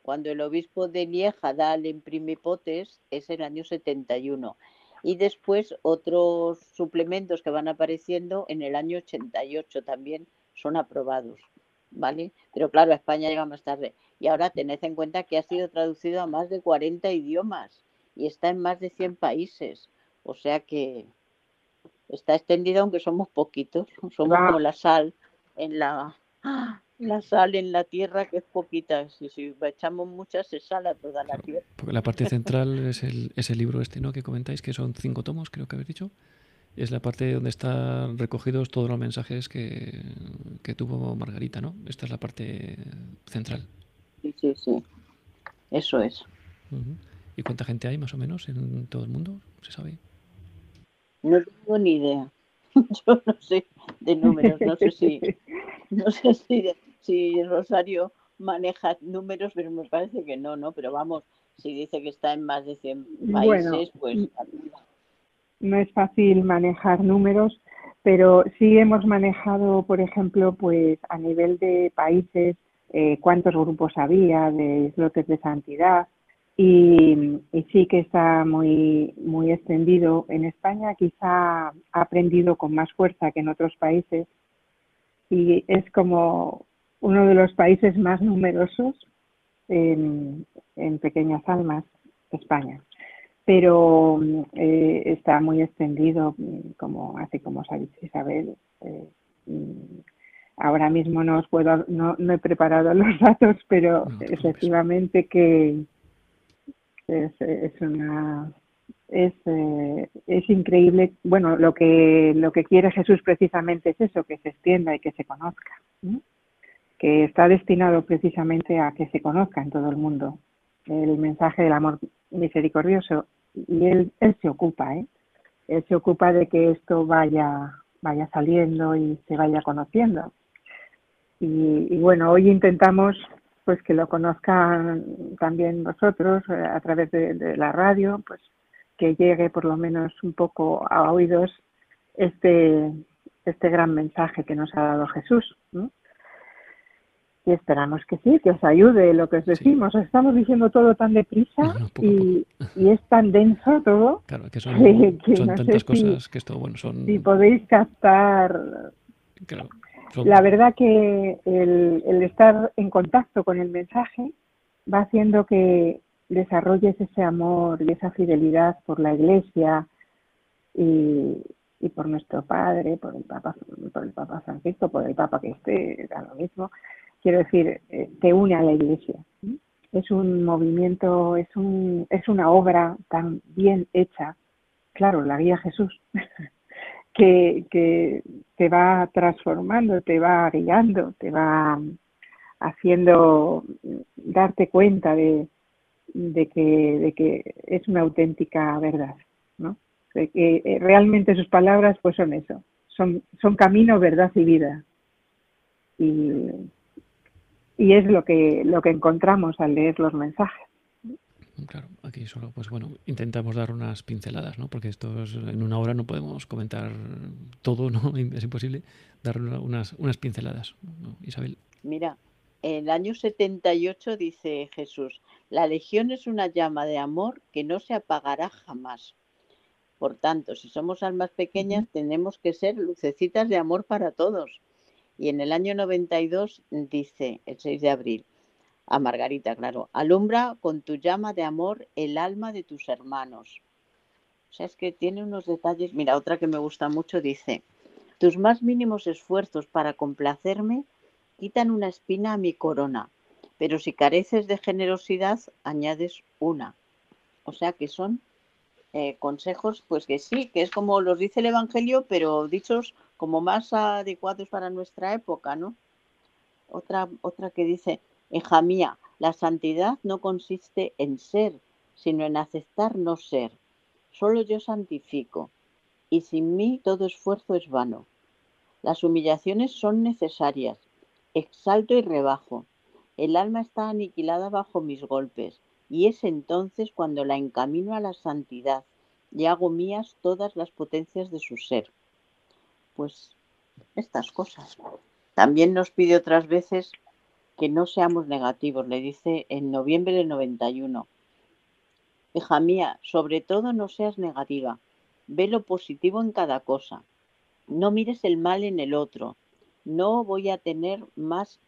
Cuando el obispo de Lieja da el imprimipotes es el año 71. Y después otros suplementos que van apareciendo en el año 88 también son aprobados. ¿Vale? Pero claro, España llega más tarde. Y ahora tened en cuenta que ha sido traducido a más de 40 idiomas y está en más de 100 países. O sea que está extendido aunque somos poquitos. Somos como la sal en la, la sal en la tierra que es poquita. Si, si echamos muchas se sala toda la tierra. Porque la parte central es el, es el libro este, ¿no? Que comentáis que son cinco tomos, creo que habéis dicho. Es la parte donde están recogidos todos los mensajes que, que tuvo Margarita, ¿no? Esta es la parte central. Sí, sí, sí. Eso es. ¿Y cuánta gente hay más o menos en todo el mundo? ¿Se sabe? No tengo ni idea. Yo no sé de números, no sé si, no sé si si Rosario maneja números, pero me parece que no, ¿no? Pero vamos, si dice que está en más de 100 países, pues... No es fácil manejar números, pero sí hemos manejado, por ejemplo, pues a nivel de países, eh, cuántos grupos había de islotes de santidad, y, y, sí que está muy, muy extendido. En España quizá ha aprendido con más fuerza que en otros países y es como uno de los países más numerosos en, pequeñas almas, España. Pero eh, está muy extendido, como así como dicho Isabel. Eh, ahora mismo no os puedo, no, he preparado los datos, pero efectivamente que es, es una es, eh, es increíble. Bueno, lo que lo que quiere Jesús precisamente es eso, que se extienda y que se conozca que está destinado precisamente a que se conozca en todo el mundo el mensaje del amor misericordioso y él, él se ocupa, ¿eh? él se ocupa de que esto vaya, vaya saliendo y se vaya conociendo. Y, bueno, hoy intentamos pues que lo conozcan también vosotros eh, a través de, la radio, pues que llegue por lo menos un poco a oídos este, este gran mensaje que nos ha dado Jesús. ¿no? y esperamos que sí, que os ayude lo que os decimos. Estamos diciendo todo tan deprisa y, es tan denso todo. Claro, que son, tantas cosas que esto, bueno, son... Si podéis captar... La verdad que el, el, estar en contacto con el mensaje va haciendo que desarrolles ese amor y esa fidelidad por la iglesia y, y por nuestro Padre, por el Papa, por el Papa Francisco, por el Papa que esté, da lo mismo. Quiero decir, eh, te une a la Iglesia. Es un movimiento, es, un, es una obra tan bien hecha, claro, la guía Jesús, que, te va transformando, te va guiando, te va haciendo darte cuenta de, de, que, de que es una auténtica verdad, ¿no? De que eh, realmente sus palabras pues son eso, son, son camino, verdad y vida. Y, y es lo que, lo que encontramos al leer los mensajes. Claro, aquí solo, pues bueno, intentamos dar unas pinceladas, ¿no? Porque esto en una hora no podemos comentar todo, ¿no? Es imposible dar unas, unas pinceladas, Isabel. Mira, en el año 78 dice Jesús, la legión es una llama de amor que no se apagará jamás. Por tanto, si somos almas pequeñas, tenemos que ser lucecitas de amor para todos. Y en el año 92 dice, el 6 de abril, a Margarita, claro, alumbra con tu llama de amor el alma de tus hermanos. O sea, es que tiene unos detalles. Mira, otra que me gusta mucho dice, tus más mínimos esfuerzos para complacerme quitan una espina a mi corona, pero si careces de generosidad, añades una. O sea que son eh, consejos, pues que sí, que es como los dice el Evangelio, pero dichos como más adecuados para nuestra época, ¿no? Otra, otra que dice, hija mía, la santidad no consiste en ser, sino en aceptar no ser. Solo yo santifico, y sin mí todo esfuerzo es vano. Las humillaciones son necesarias, Exalto y rebajo. El alma está aniquilada bajo mis golpes, y es entonces cuando la encamino a la santidad y hago mías todas las potencias de su ser. Pues estas cosas. También nos pide otras veces que no seamos negativos, le dice en noviembre del 91. Hija mía, sobre todo no seas negativa, ve lo positivo en cada cosa. No mires el mal en el otro, no voy a tener más,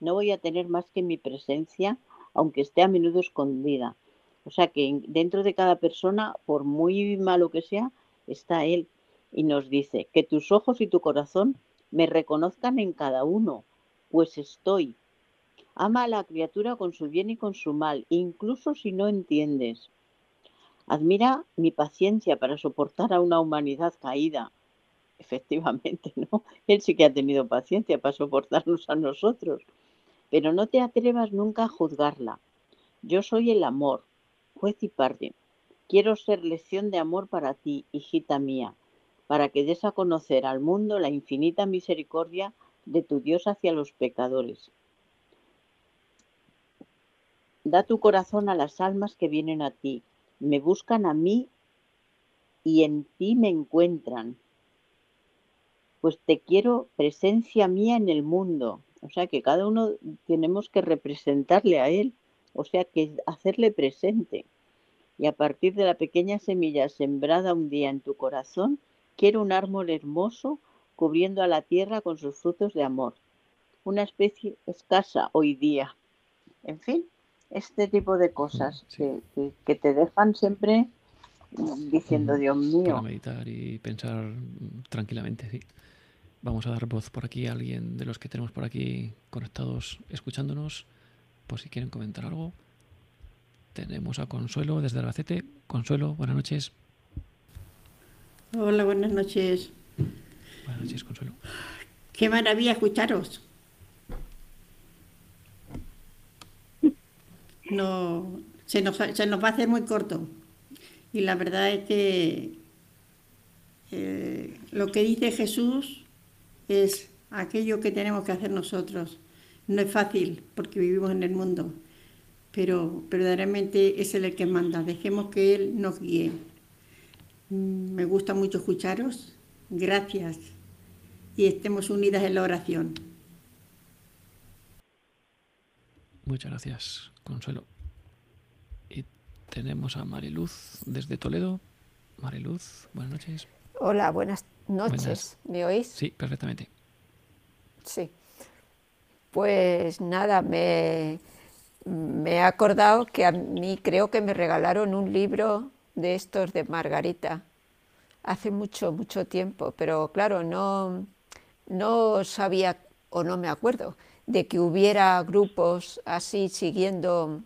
no voy a tener más que mi presencia, aunque esté a menudo escondida. O sea que dentro de cada persona, por muy malo que sea, está Él. Y nos dice, que tus ojos y tu corazón me reconozcan en cada uno, pues estoy. Ama a la criatura con su bien y con su mal, incluso si no entiendes. Admira mi paciencia para soportar a una humanidad caída, efectivamente, ¿no? Él sí que ha tenido paciencia para soportarnos a nosotros. Pero no te atrevas nunca a juzgarla. Yo soy el amor, juez y parte. Quiero ser lección de amor para ti, hijita mía, para que des a conocer al mundo la infinita misericordia de tu Dios hacia los pecadores. Da tu corazón a las almas que vienen a ti, me buscan a mí y en ti me encuentran pues te quiero presencia mía en el mundo. O sea que cada uno tenemos que representarle a él, o sea que hacerle presente. Y a partir de la pequeña semilla sembrada un día en tu corazón, quiero un árbol hermoso cubriendo a la tierra con sus frutos de amor. Una especie escasa hoy día. En fin, este tipo de cosas que, te dejan siempre diciendo, Dios mío. Para meditar y pensar tranquilamente, sí. Vamos a dar voz por aquí a alguien de los que tenemos por aquí conectados escuchándonos, por si quieren comentar algo. Tenemos a Consuelo desde Albacete. Consuelo, buenas noches. Hola, buenas noches. Buenas noches, Consuelo. Qué maravilla escucharos. No, se nos, va a hacer muy corto. Y la verdad es que eh, lo que dice Jesús es aquello que tenemos que hacer nosotros. No es fácil porque vivimos en el mundo, pero verdaderamente es Él el que manda. Dejemos que Él nos guíe. Mm, me gusta mucho escucharos. Gracias. Y estemos unidas en la oración. Muchas gracias, Consuelo. Y tenemos a Mariluz desde Toledo. Mariluz, buenas noches. Hola, buenas noches. ¿Me oís? Sí, perfectamente. Sí. Pues nada, me, me he acordado que a mí creo que me regalaron un libro de estos de Margarita hace mucho, mucho tiempo, pero claro, no, no sabía o no me acuerdo de que hubiera grupos así siguiendo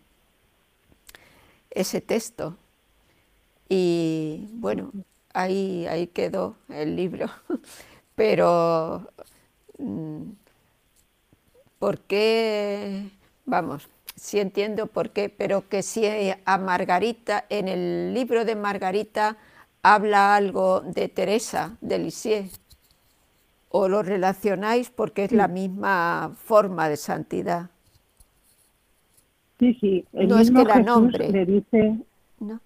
ese texto. Y bueno, ahí, ahí quedó el libro. Pero, mm, ¿por qué? Vamos, sí entiendo por qué, pero que si a Margarita, en el libro de Margarita habla algo de Teresa de Lisieux, o lo relacionáis porque es la misma forma de santidad. Sí, sí, el no mismo es que la nombre. le dice... ¿No?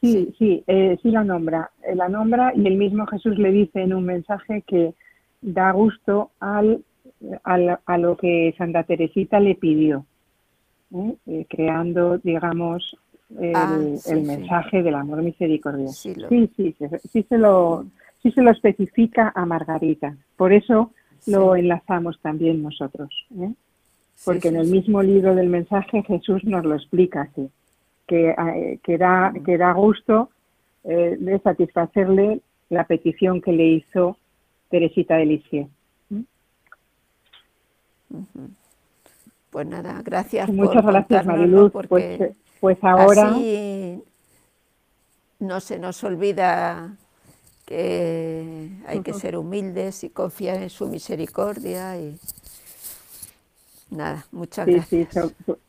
Sí, sí, eh, sí la nombra, eh, la nombra y el mismo Jesús le dice en un mensaje que da gusto al, a lo que Santa Teresita le pidió, ¿eh? creando, digamos, el, ah, mensaje del amor misericordioso. Sí, sí, sí, sí, se lo, sí se lo especifica a Margarita. Por eso lo enlazamos también nosotros. ¿eh? Porque en el mismo libro del mensaje Jesús nos lo explica así, que, eh, que, da, que da gusto eh, de satisfacerle la petición que le hizo Teresita de Lisieux. Pues nada, gracias. Muchas gracias, Mariluz. Pues, pues ahora. no se nos olvida que hay que ser humildes y confiar en su misericordia y nada, muchas gracias.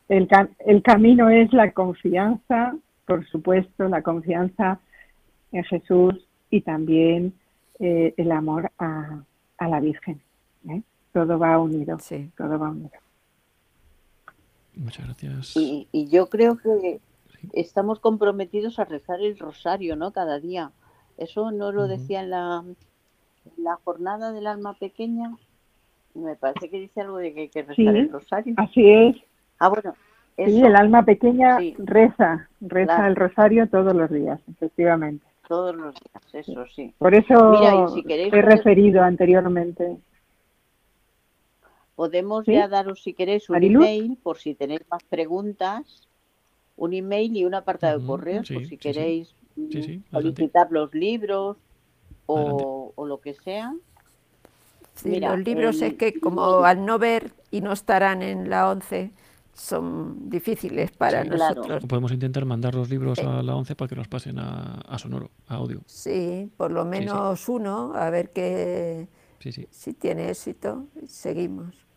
el, el camino es la confianza, por supuesto, la confianza en Jesús y también eh, el amor a, a la Virgen. ¿eh? Todo va unido, sí. todo va unido. Muchas gracias. Y, y yo creo que estamos comprometidos a rezar el rosario, ¿no? Cada día eso no lo decía en la, la jornada del alma pequeña. Me parece que dice algo de que hay que rezar el rosario. Así es. Ah, bueno. Sí, el alma pequeña reza, reza el rosario todos los días, efectivamente. Todos los días, eso sí. Por eso he referido anteriormente. Podemos ya daros, si queréis, un email por si tenéis más preguntas, un email y una apartado de correos por si queréis solicitar los libros o, lo que sea. los libros es que como al no ver y no estarán en la 11 son difíciles para nosotros. Podemos intentar mandar los libros a la 11 para que los pasen a, sonoro, a audio. Sí, por lo menos uno, a ver que si tiene éxito, seguimos.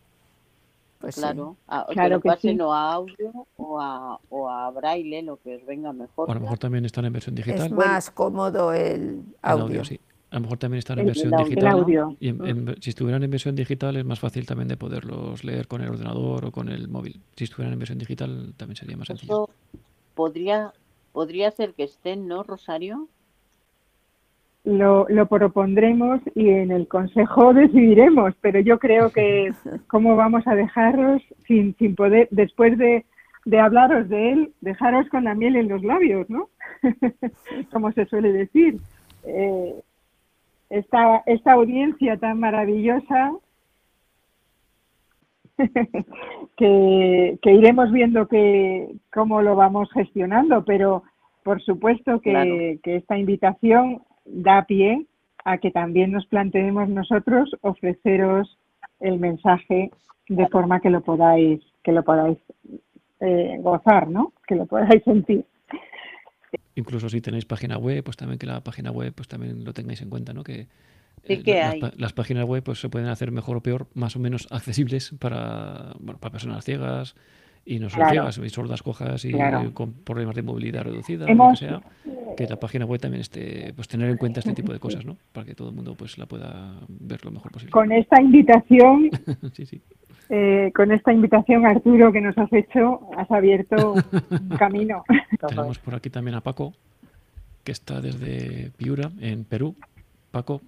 Pues claro, a, claro que, pasen o a audio o a, o a braille, lo que os venga mejor. a lo mejor también están en versión digital. Es más cómodo el audio. sí. A lo mejor también están en versión digital. Y si estuvieran en versión digital es más fácil también de poderlos leer con el ordenador o con el móvil. Si estuvieran en versión digital también sería más sencillo. podría, podría ser que estén, ¿no, Rosario? Lo, lo propondremos y en el Consejo decidiremos, pero yo creo que cómo vamos a dejaros sin, sin poder, después de, de hablaros de él, dejaros con la miel en los labios, ¿no? Como se suele decir. Eh, esta, esta audiencia tan maravillosa que, que, iremos viendo que cómo lo vamos gestionando, pero por supuesto que, que esta invitación da pie a que también nos planteemos nosotros ofreceros el mensaje de forma que lo podáis que lo podáis eh, gozar, ¿no? Que lo podáis sentir. Incluso si tenéis página web, pues también que la página web pues también lo tengáis en cuenta, ¿no? Que, eh, las, páginas web pues se pueden hacer mejor o peor, más o menos accesibles para, bueno, para personas ciegas, y no solo ciegas, y sordas, cojas y con problemas de movilidad reducida, o que sea, que la página web también esté, pues tener en cuenta este tipo de cosas, ¿no? Para que todo el mundo pues la pueda ver lo mejor posible. Con esta invitación, eh, con esta invitación Arturo que nos has hecho, has abierto un camino. Tenemos por aquí también a Paco, que está desde Piura, en Perú. Paco,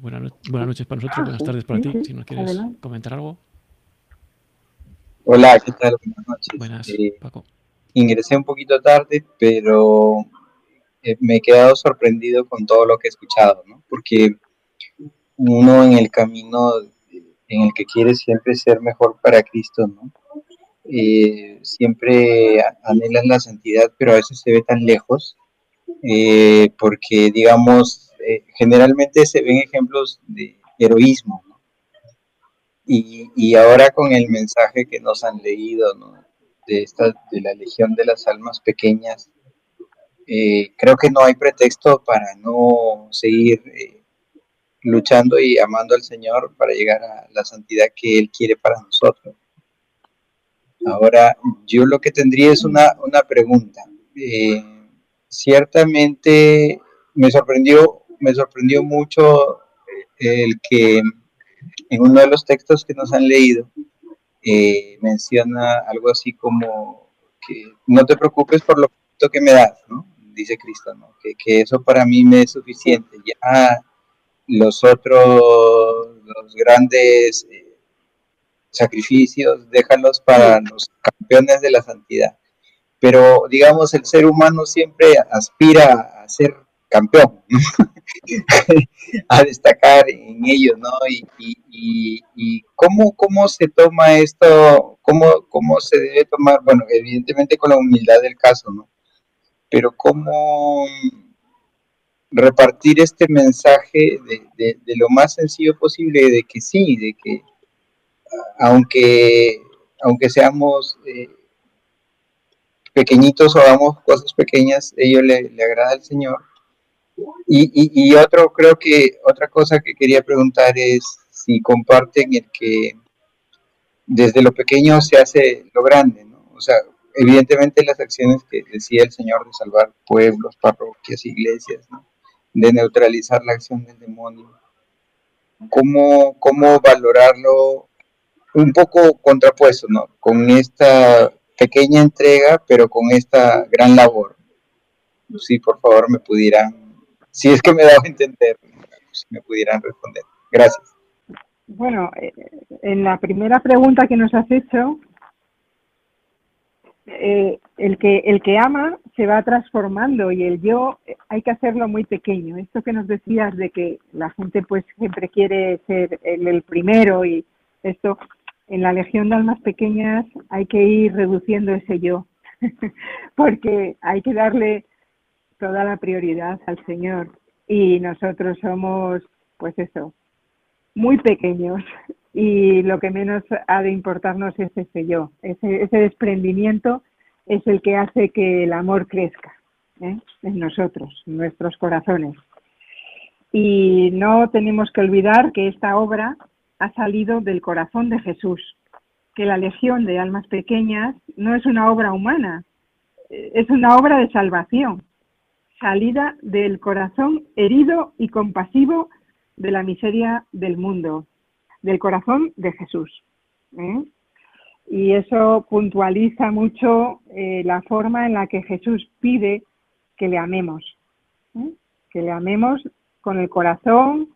buenas, noches para nosotros, buenas tardes para ti, si nos quieres comentar algo. Hola, ¿qué tal? Buenas noches. Buenas, eh, Paco. Ingresé un poquito tarde, pero eh, me he quedado sorprendido con todo lo que he escuchado, ¿no? Porque uno en el camino en el que quiere siempre ser mejor para Cristo, ¿no? Eh, siempre anhelas la santidad, pero a veces se ve tan lejos eh, porque digamos, eh, generalmente se ven ejemplos de heroísmo, y, y, ahora con el mensaje que nos han leído de, esta, de la Legión de las Almas Pequeñas, eh, creo que no hay pretexto para no seguir luchando y amando al Señor para llegar a la santidad que Él quiere para nosotros. Ahora, yo lo que tendría es una, una pregunta. Eh, ciertamente me sorprendió, me sorprendió mucho eh, el que en uno de los textos que nos han leído eh, menciona algo así como que no te preocupes por lo que me das, ¿no? Dice Cristo, ¿no? Que, eso para mí me es suficiente. Ya los otros, los grandes sacrificios, déjalos para los campeones de la santidad. Pero, digamos, el ser humano siempre aspira a ser campeón, a destacar en ellos, ¿no? Y, y, cómo, cómo se toma esto, cómo, cómo se debe tomar, bueno, evidentemente con la humildad del caso, ¿no? Pero cómo repartir este mensaje de, de lo más sencillo posible, de que sí, de que aunque, aunque seamos eh, pequeñitos o hagamos cosas pequeñas, ello le, le agrada al Señor. Y, y, otro, creo que otra cosa que quería preguntar es si comparten el que desde lo pequeño se hace lo grande, ¿no? O sea, evidentemente las acciones que decía el Señor de salvar pueblos, parroquias, iglesias, ¿no? de neutralizar la acción del demonio. ¿Cómo, cómo valorarlo un poco contrapuesto, ¿no? Con esta pequeña entrega, pero con esta gran labor. Si por favor me pudieran, si es que me dado a entender, si me pudieran responder. Gracias. Bueno, eh, en la primera pregunta que nos has hecho, eh, el, que, el que ama se va transformando y el yo eh, hay que hacerlo muy pequeño. Esto que nos decías de que la gente pues siempre quiere ser el primero y esto, en la Legión de Almas Pequeñas hay que ir reduciendo ese yo, porque hay que darle toda la prioridad al Señor y nosotros somos, pues eso, muy pequeños y lo que menos ha de importarnos es ese yo, ese, desprendimiento es el que hace que el amor crezca ¿eh? en nosotros, en nuestros corazones. Y no tenemos que olvidar que esta obra ha salido del corazón de Jesús, que la Legión de Almas Pequeñas no es una obra humana, es una obra de salvación, salida del corazón herido y compasivo de la miseria del mundo, del corazón de Jesús. ¿eh? Y eso puntualiza mucho eh, la forma en la que Jesús pide que le amemos, que le amemos con el corazón,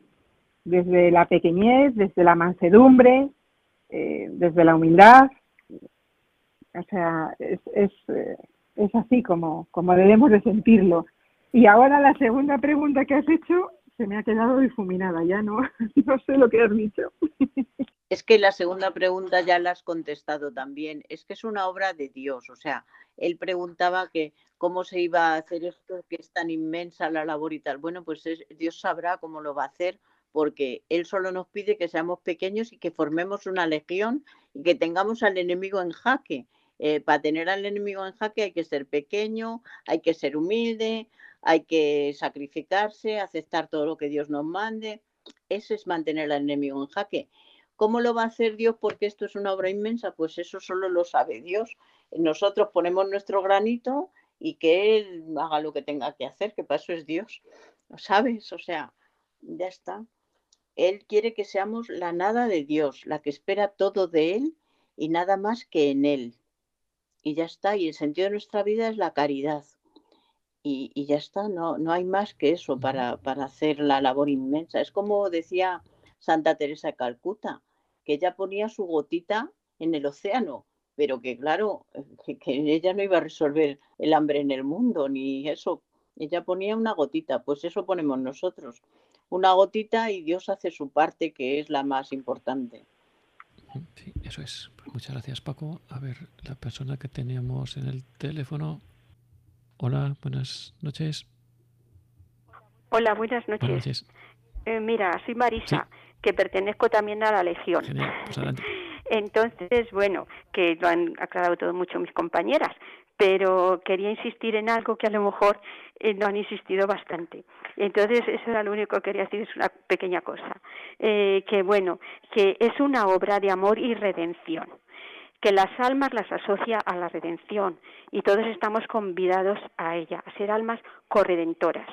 desde la pequeñez, desde la mansedumbre, eh, desde la humildad. O sea, es, eh, es así como, como debemos de sentirlo. Y ahora la segunda pregunta que has hecho se me ha quedado difuminada, ya no, no sé lo que has dicho. Es que la segunda pregunta ya la has contestado también. Es que es una obra de Dios. O sea, él preguntaba que cómo se iba a hacer esto, que es tan inmensa la labor y tal. Bueno, pues Dios sabrá cómo lo va a hacer porque Él solo nos pide que seamos pequeños y que formemos una legión y que tengamos al enemigo en jaque. Eh, para tener al enemigo en jaque hay que ser pequeño, hay que ser humilde, hay que sacrificarse, aceptar todo lo que Dios nos mande. Eso es mantener al enemigo en jaque. ¿Cómo lo va a hacer Dios? Porque esto es una obra inmensa. Pues eso solo lo sabe Dios. Nosotros ponemos nuestro granito y que Él haga lo que tenga que hacer, que para eso es Dios. ¿Sabes? O sea, ya está. Él quiere que seamos la nada de Dios, la que espera todo de Él y nada más que en Él. Y ya está, y el sentido de nuestra vida es la caridad. Y, ya está, no, no hay más que eso para, para hacer la labor inmensa. Es como decía Santa Teresa de Calcuta, que ella ponía su gotita en el océano, pero que claro, que, que, ella no iba a resolver el hambre en el mundo, ni eso. Ella ponía una gotita, pues eso ponemos nosotros una gotita y Dios hace su parte, que es la más importante. Sí, eso es. Pues muchas gracias, Paco. A ver, la persona que teníamos en el teléfono. Hola, buenas noches. Hola, buenas noches. Eh, mira, soy Marisa, que pertenezco también a la Legión. Genial, pues adelante. Entonces, bueno, que lo han aclarado todo mucho mis compañeras, pero quería insistir en algo que a lo mejor eh, no han insistido bastante. Entonces, eso era lo único que quería decir, es una pequeña cosa. Eh, que bueno, que es una obra de amor y redención que las almas las asocia a la redención y todos estamos convidados a ella, a ser almas corredentoras.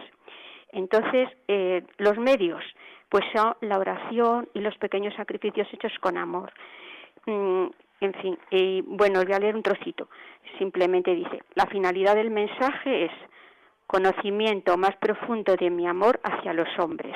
Entonces, eh, los medios, pues son la oración y los pequeños sacrificios hechos con amor. Mm, en fin, y bueno, voy a leer un trocito. Simplemente dice, la finalidad del mensaje es conocimiento más profundo de mi amor hacia los hombres.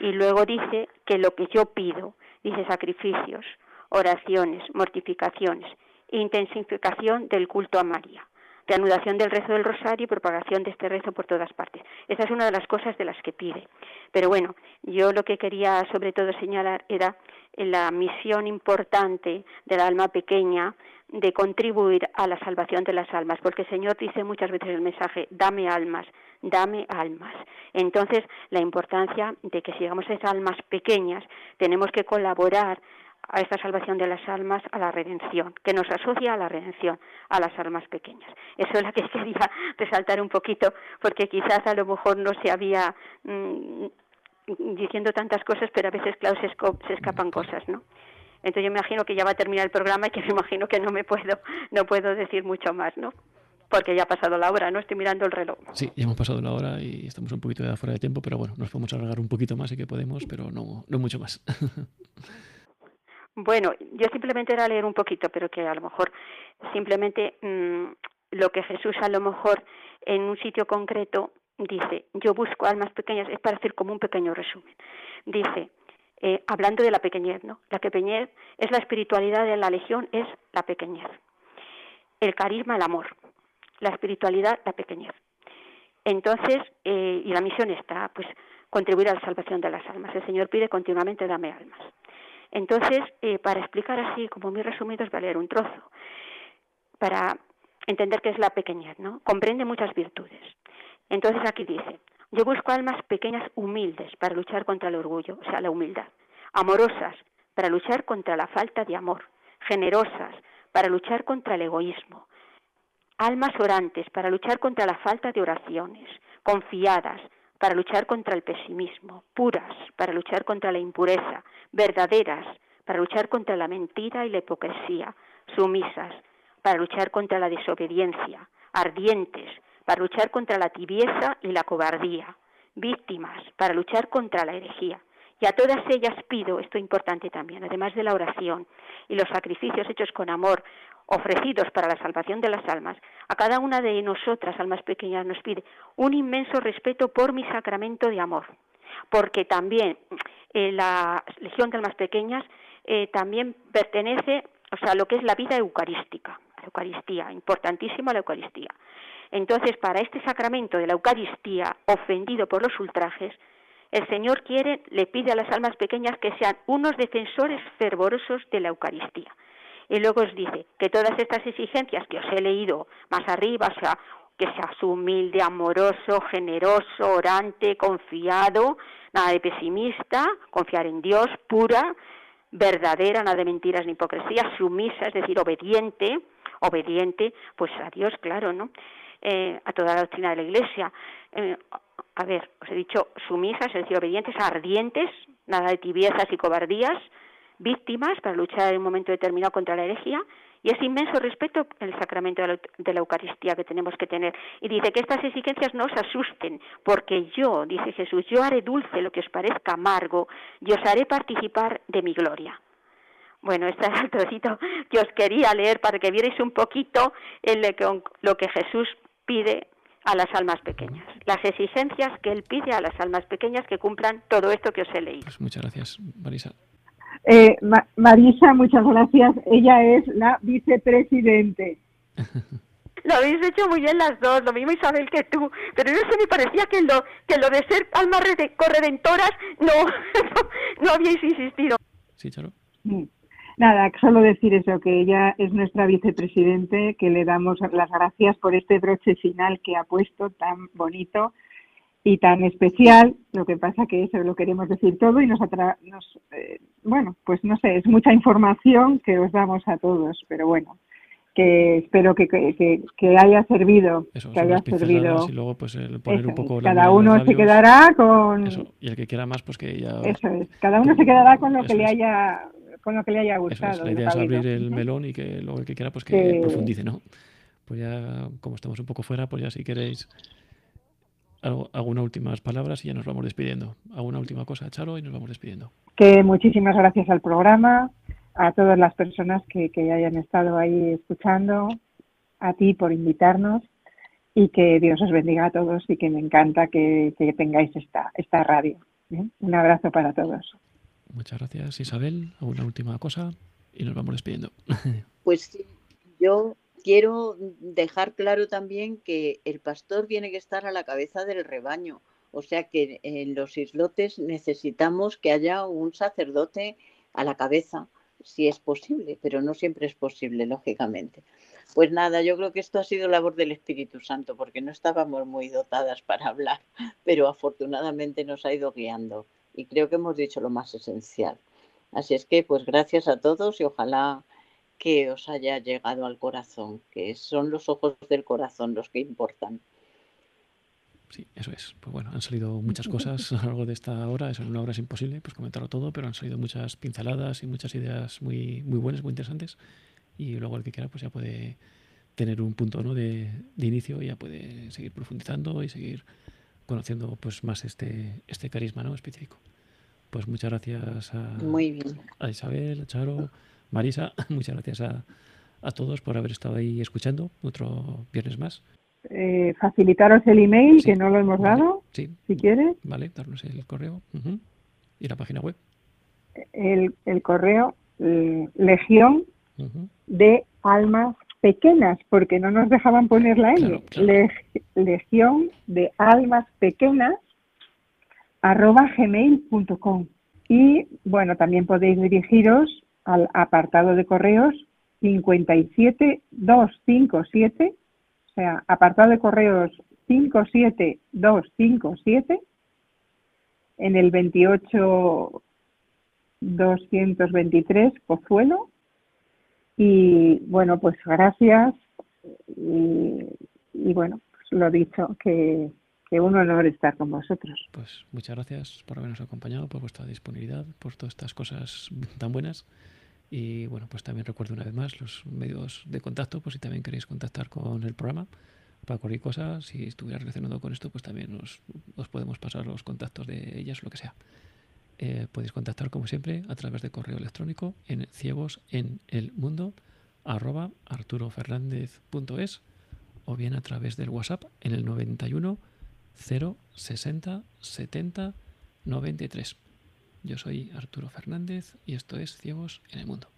Y luego dice que lo que yo pido, dice sacrificios, oraciones, mortificaciones, intensificación del culto a María, reanudación del rezo del rosario y propagación de este rezo por todas partes. Esa es una de las cosas de las que pide. Pero bueno, yo lo que quería sobre todo señalar era la misión importante del alma pequeña de contribuir a la salvación de las almas, porque el Señor dice muchas veces el mensaje, dame almas, dame almas. Entonces, la importancia de que si llegamos a esas almas pequeñas, tenemos que colaborar a esta salvación de las almas, a la redención, que nos asocia a la redención, a las almas pequeñas. Eso es lo que quería resaltar un poquito, porque quizás a lo mejor no se había mm, diciendo tantas cosas, pero a veces, claro, se, escapan cosas, ¿no? Entonces yo me imagino que ya va a terminar el programa y que me imagino que no me puedo, no puedo decir mucho más, ¿no? Porque ya ha pasado la hora, ¿no? Estoy mirando el reloj. Sí, ya hemos pasado la hora y estamos un poquito de fuera de tiempo, pero bueno, nos podemos alargar un poquito más y que podemos, pero no, no mucho más. Bueno, yo simplemente era leer un poquito, pero que a lo mejor simplemente mm, lo que Jesús a lo mejor en un sitio concreto dice, yo busco almas pequeñas, es para hacer como un pequeño resumen. Dice, eh, hablando de la pequeñez, ¿no? La pequeñez es la espiritualidad de la legión, es la pequeñez. El carisma, el amor. La espiritualidad, la pequeñez. Entonces, eh, y la misión está, pues, contribuir a la salvación de las almas. El Señor pide continuamente, dame almas. Entonces, eh, para explicar así, como muy resumido, os voy a leer un trozo, para entender qué es la pequeñez, ¿no? Comprende muchas virtudes. Entonces aquí dice, yo busco almas pequeñas humildes para luchar contra el orgullo, o sea, la humildad, amorosas para luchar contra la falta de amor, generosas para luchar contra el egoísmo, almas orantes para luchar contra la falta de oraciones, confiadas para luchar contra el pesimismo, puras para luchar contra la impureza, verdaderas para luchar contra la mentira y la hipocresía, sumisas para luchar contra la desobediencia, ardientes para luchar contra la tibieza y la cobardía, víctimas para luchar contra la herejía. Y a todas ellas pido, esto importante también, además de la oración y los sacrificios hechos con amor, ofrecidos para la salvación de las almas, a cada una de nosotras, almas pequeñas, nos pide un inmenso respeto por mi sacramento de amor, porque también eh, la Legión de Almas Pequeñas eh, también pertenece, o sea, a lo que es la vida eucarística, la Eucaristía, importantísima la Eucaristía. Entonces, para este sacramento de la Eucaristía, ofendido por los ultrajes, el Señor quiere, le pide a las almas pequeñas que sean unos defensores fervorosos de la Eucaristía. Y luego os dice que todas estas exigencias que os he leído más arriba, o sea, que seas humilde, amoroso, generoso, orante, confiado, nada de pesimista, confiar en Dios, pura, verdadera, nada de mentiras ni hipocresía, sumisa, es decir, obediente, obediente, pues a Dios, claro, ¿no? Eh, a toda la doctrina de la Iglesia. Eh, a ver, os he dicho sumisas, es decir, obedientes, ardientes, nada de tibiezas y cobardías, víctimas para luchar en un momento determinado contra la herejía y ese inmenso respeto el sacramento de la, Eucaristía que tenemos que tener. Y dice que estas exigencias no os asusten, porque yo, dice Jesús, yo haré dulce lo que os parezca amargo y os haré participar de mi gloria. Bueno, este es el trocito que os quería leer para que vierais un poquito lo que Jesús pide a las almas pequeñas, las exigencias que Él pide a las almas pequeñas que cumplan todo esto que os he leído. Pues muchas gracias, Marisa. Eh, Marisa, muchas gracias. Ella es la vicepresidente. Lo habéis hecho muy bien las dos, lo mismo Isabel que tú, pero no sé, me parecía que lo, que lo de ser almas corredentoras no, no, habíais insistido. Sí, Charo. Nada, solo decir eso, que ella es nuestra vicepresidente, que le damos las gracias por este broche final que ha puesto tan bonito y tan especial, lo que pasa que eso lo queremos decir todo y nos, nos eh, bueno, pues no sé, es mucha información que os damos a todos, pero bueno, que espero que, que, que haya servido, que haya servido. Y luego pues el poner un poco cada uno se quedará con y el que quiera más pues que ya Eso es, cada uno se quedará con lo que le haya con lo que le haya gustado. la idea es abrir el melón y que luego el que quiera pues que profundice, ¿no? Pues ya como estamos un poco fuera, pues ya si queréis algunas últimas palabras y ya nos vamos despidiendo. Alguna última cosa, Charo, y nos vamos despidiendo. Que muchísimas gracias al programa, a todas las personas que, que hayan estado ahí escuchando, a ti por invitarnos y que Dios os bendiga a todos y que me encanta que, que tengáis esta, esta radio. ¿eh? Un abrazo para todos. Muchas gracias, Isabel. ¿Alguna última cosa? Y nos vamos despidiendo. Pues yo quiero dejar claro también que el pastor tiene que estar a la cabeza del rebaño. O sea que en los islotes necesitamos que haya un sacerdote a la cabeza, si es posible, pero no siempre es posible, lógicamente. Pues nada, yo creo que esto ha sido labor del Espíritu Santo, porque no estábamos muy dotadas para hablar, pero afortunadamente nos ha ido guiando y creo que hemos dicho lo más esencial. Así es que, pues gracias a todos y ojalá que os haya llegado al corazón, que son los ojos del corazón los que importan. Sí, eso es. Pues bueno, han salido muchas cosas a lo largo de esta hora. Eso en una hora es imposible pues comentarlo todo, pero han salido muchas pinceladas y muchas ideas muy, muy buenas, muy interesantes. Y luego el que quiera pues ya puede tener un punto ¿no? de, de inicio y ya puede seguir profundizando y seguir conociendo pues más este, este carisma ¿no? específico. Pues muchas gracias a, Muy bien. a Isabel, a Charo, Marisa, muchas gracias a, a todos por haber estado ahí escuchando otro viernes más. Eh, facilitaros el email que no lo hemos dado, sí. si quieres. Vale, darnos el correo y la página web. El, el correo eh, legión de almas pequeñas, porque no nos dejaban poner la L. legión de almas pequeñas arroba gmail.com. Y bueno, también podéis dirigiros al apartado de correos 57257, o sea, apartado de correos 57257 en el 28223 Pozuelo y bueno, pues gracias y, bueno, pues lo dicho, que, que un honor estar con vosotros. Pues muchas gracias por habernos acompañado, por vuestra disponibilidad, por todas estas cosas tan buenas. Y bueno, pues también recuerdo una vez más los medios de contacto, pues si también queréis contactar con el programa para cualquier cosa, si estuviera relacionado con esto, pues también os, os podemos pasar los contactos de ellas, lo que sea. Eh, podéis contactar como siempre a través de correo electrónico en ciegos en el mundo arroba arturofernández.es o bien a través del WhatsApp en el 91 060 70 93. Yo soy Arturo Fernández y esto es Ciegos en el Mundo.